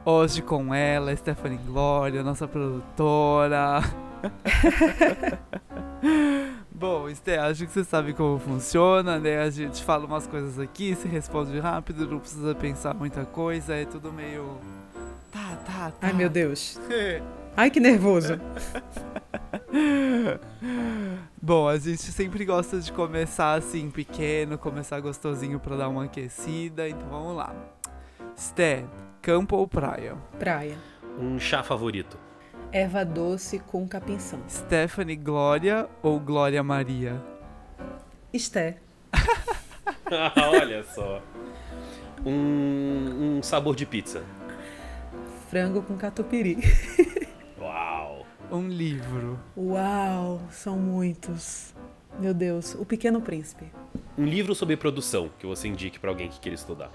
Hoje com ela, Stephanie Glória, nossa produtora. Bom, Esté, acho que você sabe como funciona, né? A gente fala umas coisas aqui, se responde rápido, não precisa pensar muita coisa, é tudo meio. Tá, tá, tá. Ai, meu Deus. Ai, que nervoso. Bom, a gente sempre gosta de começar assim, pequeno, começar gostosinho pra dar uma aquecida, então vamos lá. Sté, Campo ou praia? Praia. Um chá favorito? Erva doce com capim-santo. Stephanie Glória ou Glória Maria? Esté. Olha só. Um, um sabor de pizza. Frango com catupiry. Uau. Um livro. Uau, são muitos. Meu Deus, O Pequeno Príncipe. Um livro sobre produção que você indique para alguém que queira estudar.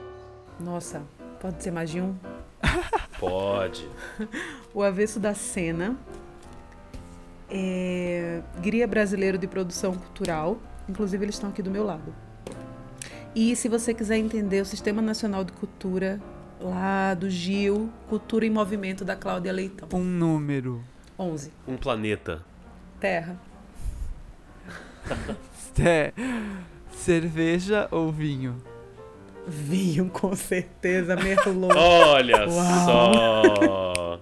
Nossa, Pode ser mais de um? Pode. o Avesso da Cena. É... Guia Brasileiro de Produção Cultural. Inclusive, eles estão aqui do meu lado. E se você quiser entender o Sistema Nacional de Cultura, lá do Gil, Cultura em Movimento, da Cláudia Leitão. Um número. 11. Um planeta. Terra. Cerveja ou vinho? Vinho, com certeza, merlot. Olha Uau. só!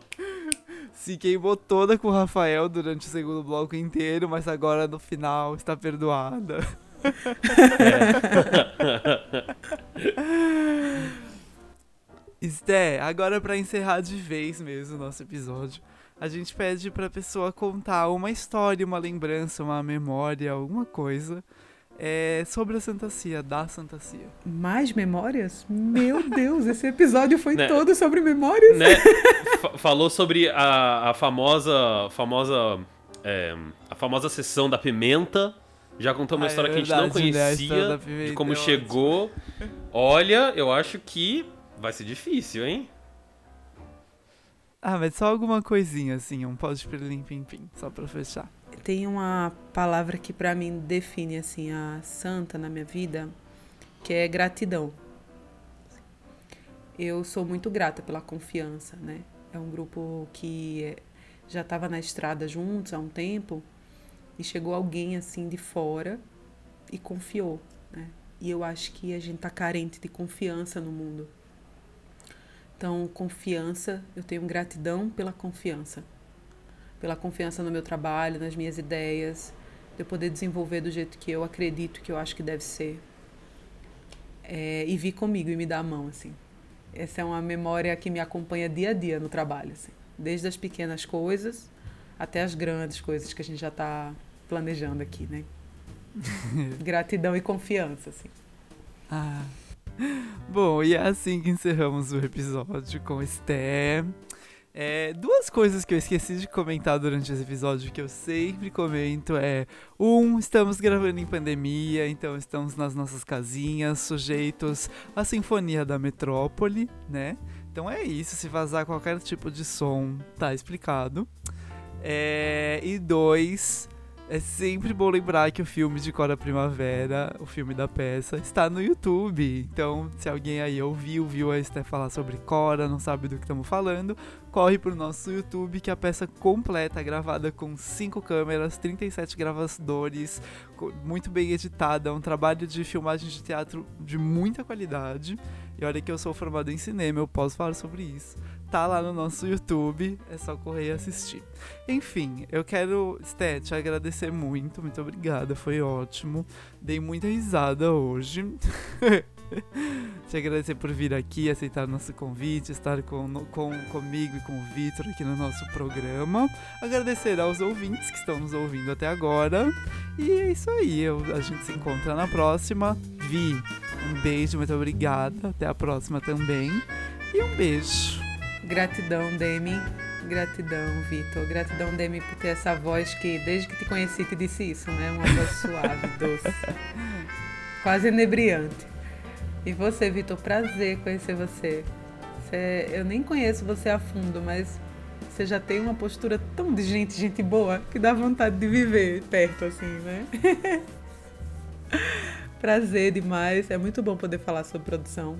Se queimou toda com o Rafael durante o segundo bloco inteiro, mas agora no final está perdoada. É. Esté, agora para encerrar de vez mesmo o nosso episódio, a gente pede para a pessoa contar uma história, uma lembrança, uma memória, alguma coisa é sobre a Santa Cia, da Santa Cia. Mais memórias? Meu Deus, esse episódio foi né? todo sobre memórias. Né? Falou sobre a, a famosa, famosa, é, a famosa sessão da pimenta. Já contou uma ah, história é verdade, que a gente não né? conhecia, né? de como chegou. Olha, eu acho que vai ser difícil, hein? Ah, mas só alguma coisinha, assim, um pode pirlim pim pim, só pra fechar. Tem uma palavra que para mim define assim a santa na minha vida, que é gratidão. Eu sou muito grata pela confiança, né? É um grupo que já estava na estrada juntos há um tempo e chegou alguém assim de fora e confiou, né? E eu acho que a gente tá carente de confiança no mundo. Então, confiança, eu tenho gratidão pela confiança. Pela confiança no meu trabalho, nas minhas ideias, de eu poder desenvolver do jeito que eu acredito, que eu acho que deve ser. É, e vir comigo e me dar a mão, assim. Essa é uma memória que me acompanha dia a dia no trabalho, assim. Desde as pequenas coisas até as grandes coisas que a gente já está planejando aqui, né? Gratidão e confiança, assim. Ah. Bom, e é assim que encerramos o episódio com Esté. É, duas coisas que eu esqueci de comentar durante esse episódio que eu sempre comento é um, estamos gravando em pandemia, então estamos nas nossas casinhas, sujeitos à sinfonia da metrópole, né? Então é isso, se vazar qualquer tipo de som, tá explicado. É, e dois, é sempre bom lembrar que o filme de Cora Primavera, o filme da peça, está no YouTube. Então, se alguém aí ouviu, viu a Esther falar sobre Cora, não sabe do que estamos falando, corre pro nosso YouTube que a peça completa, gravada com cinco câmeras, 37 gravadores, muito bem editada, é um trabalho de filmagem de teatro de muita qualidade. E olha que eu sou formado em cinema, eu posso falar sobre isso tá lá no nosso YouTube, é só correr e assistir. Enfim, eu quero, Sté, te agradecer muito, muito obrigada, foi ótimo. Dei muita risada hoje. te agradecer por vir aqui, aceitar nosso convite, estar com, com, comigo e com o Vitor aqui no nosso programa. Agradecer aos ouvintes que estão nos ouvindo até agora. E é isso aí, eu, a gente se encontra na próxima. Vi, um beijo, muito obrigada. Até a próxima também. E um beijo. Gratidão, Demi. Gratidão, Vitor. Gratidão, Demi, por ter essa voz que, desde que te conheci, te disse isso, né? Uma voz suave, doce. Quase inebriante. E você, Vitor, prazer conhecer você. você. Eu nem conheço você a fundo, mas você já tem uma postura tão de gente, gente boa, que dá vontade de viver perto, assim, né? prazer demais. É muito bom poder falar sobre produção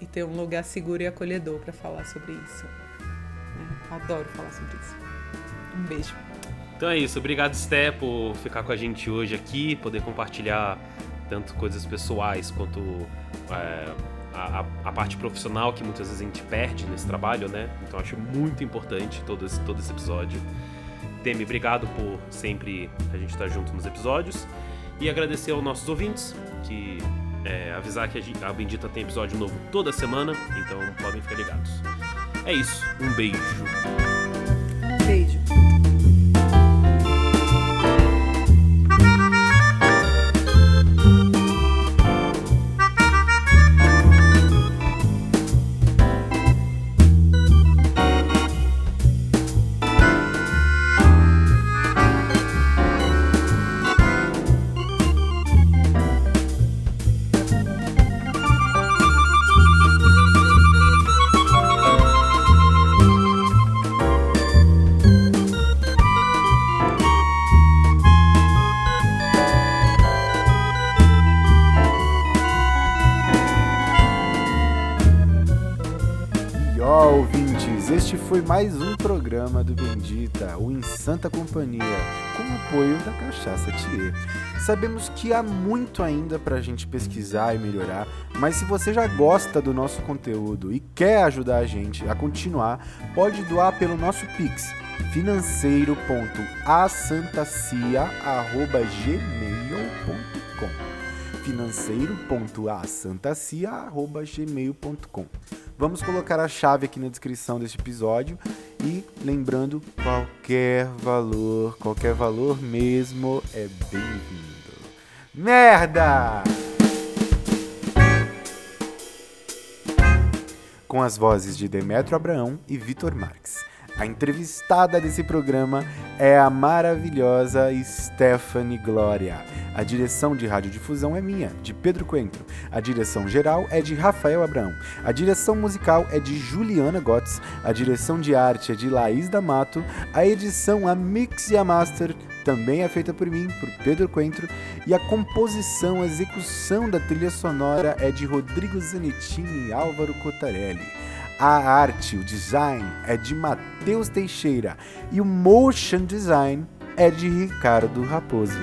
e ter um lugar seguro e acolhedor para falar sobre isso. Né? Adoro falar sobre isso. Um beijo. Então é isso. Obrigado, Sté, por ficar com a gente hoje aqui, poder compartilhar tanto coisas pessoais quanto é, a, a, parte profissional que muitas vezes a gente perde nesse trabalho, né? Então acho muito importante todo esse, todo esse episódio. Temi, obrigado por sempre a gente estar junto nos episódios. E agradecer aos nossos ouvintes que é, avisar que a, a Bendita tem episódio novo toda semana, então podem ficar ligados. É isso, um beijo. Beijo. Foi mais um programa do Bendita, o Em Santa Companhia, com o apoio da Cachaça Thier. Sabemos que há muito ainda para a gente pesquisar e melhorar, mas se você já gosta do nosso conteúdo e quer ajudar a gente a continuar, pode doar pelo nosso Pix, financeiro.asantacia.gmail.com financeiro.asantacia.gmail.com Vamos colocar a chave aqui na descrição deste episódio e lembrando, qualquer valor, qualquer valor mesmo é bem-vindo. Merda! Com as vozes de Demetrio Abraão e Vitor Marques. A entrevistada desse programa é a maravilhosa Stephanie Glória. A direção de radiodifusão é minha, de Pedro Coentro. A direção geral é de Rafael Abrão. A direção musical é de Juliana Gotts. A direção de arte é de Laís D'Amato. A edição, a mix e a master também é feita por mim, por Pedro Coentro. E a composição, a execução da trilha sonora é de Rodrigo Zanettini e Álvaro Cotarelli. A arte, o design é de Matheus Teixeira e o motion design é de Ricardo Raposo.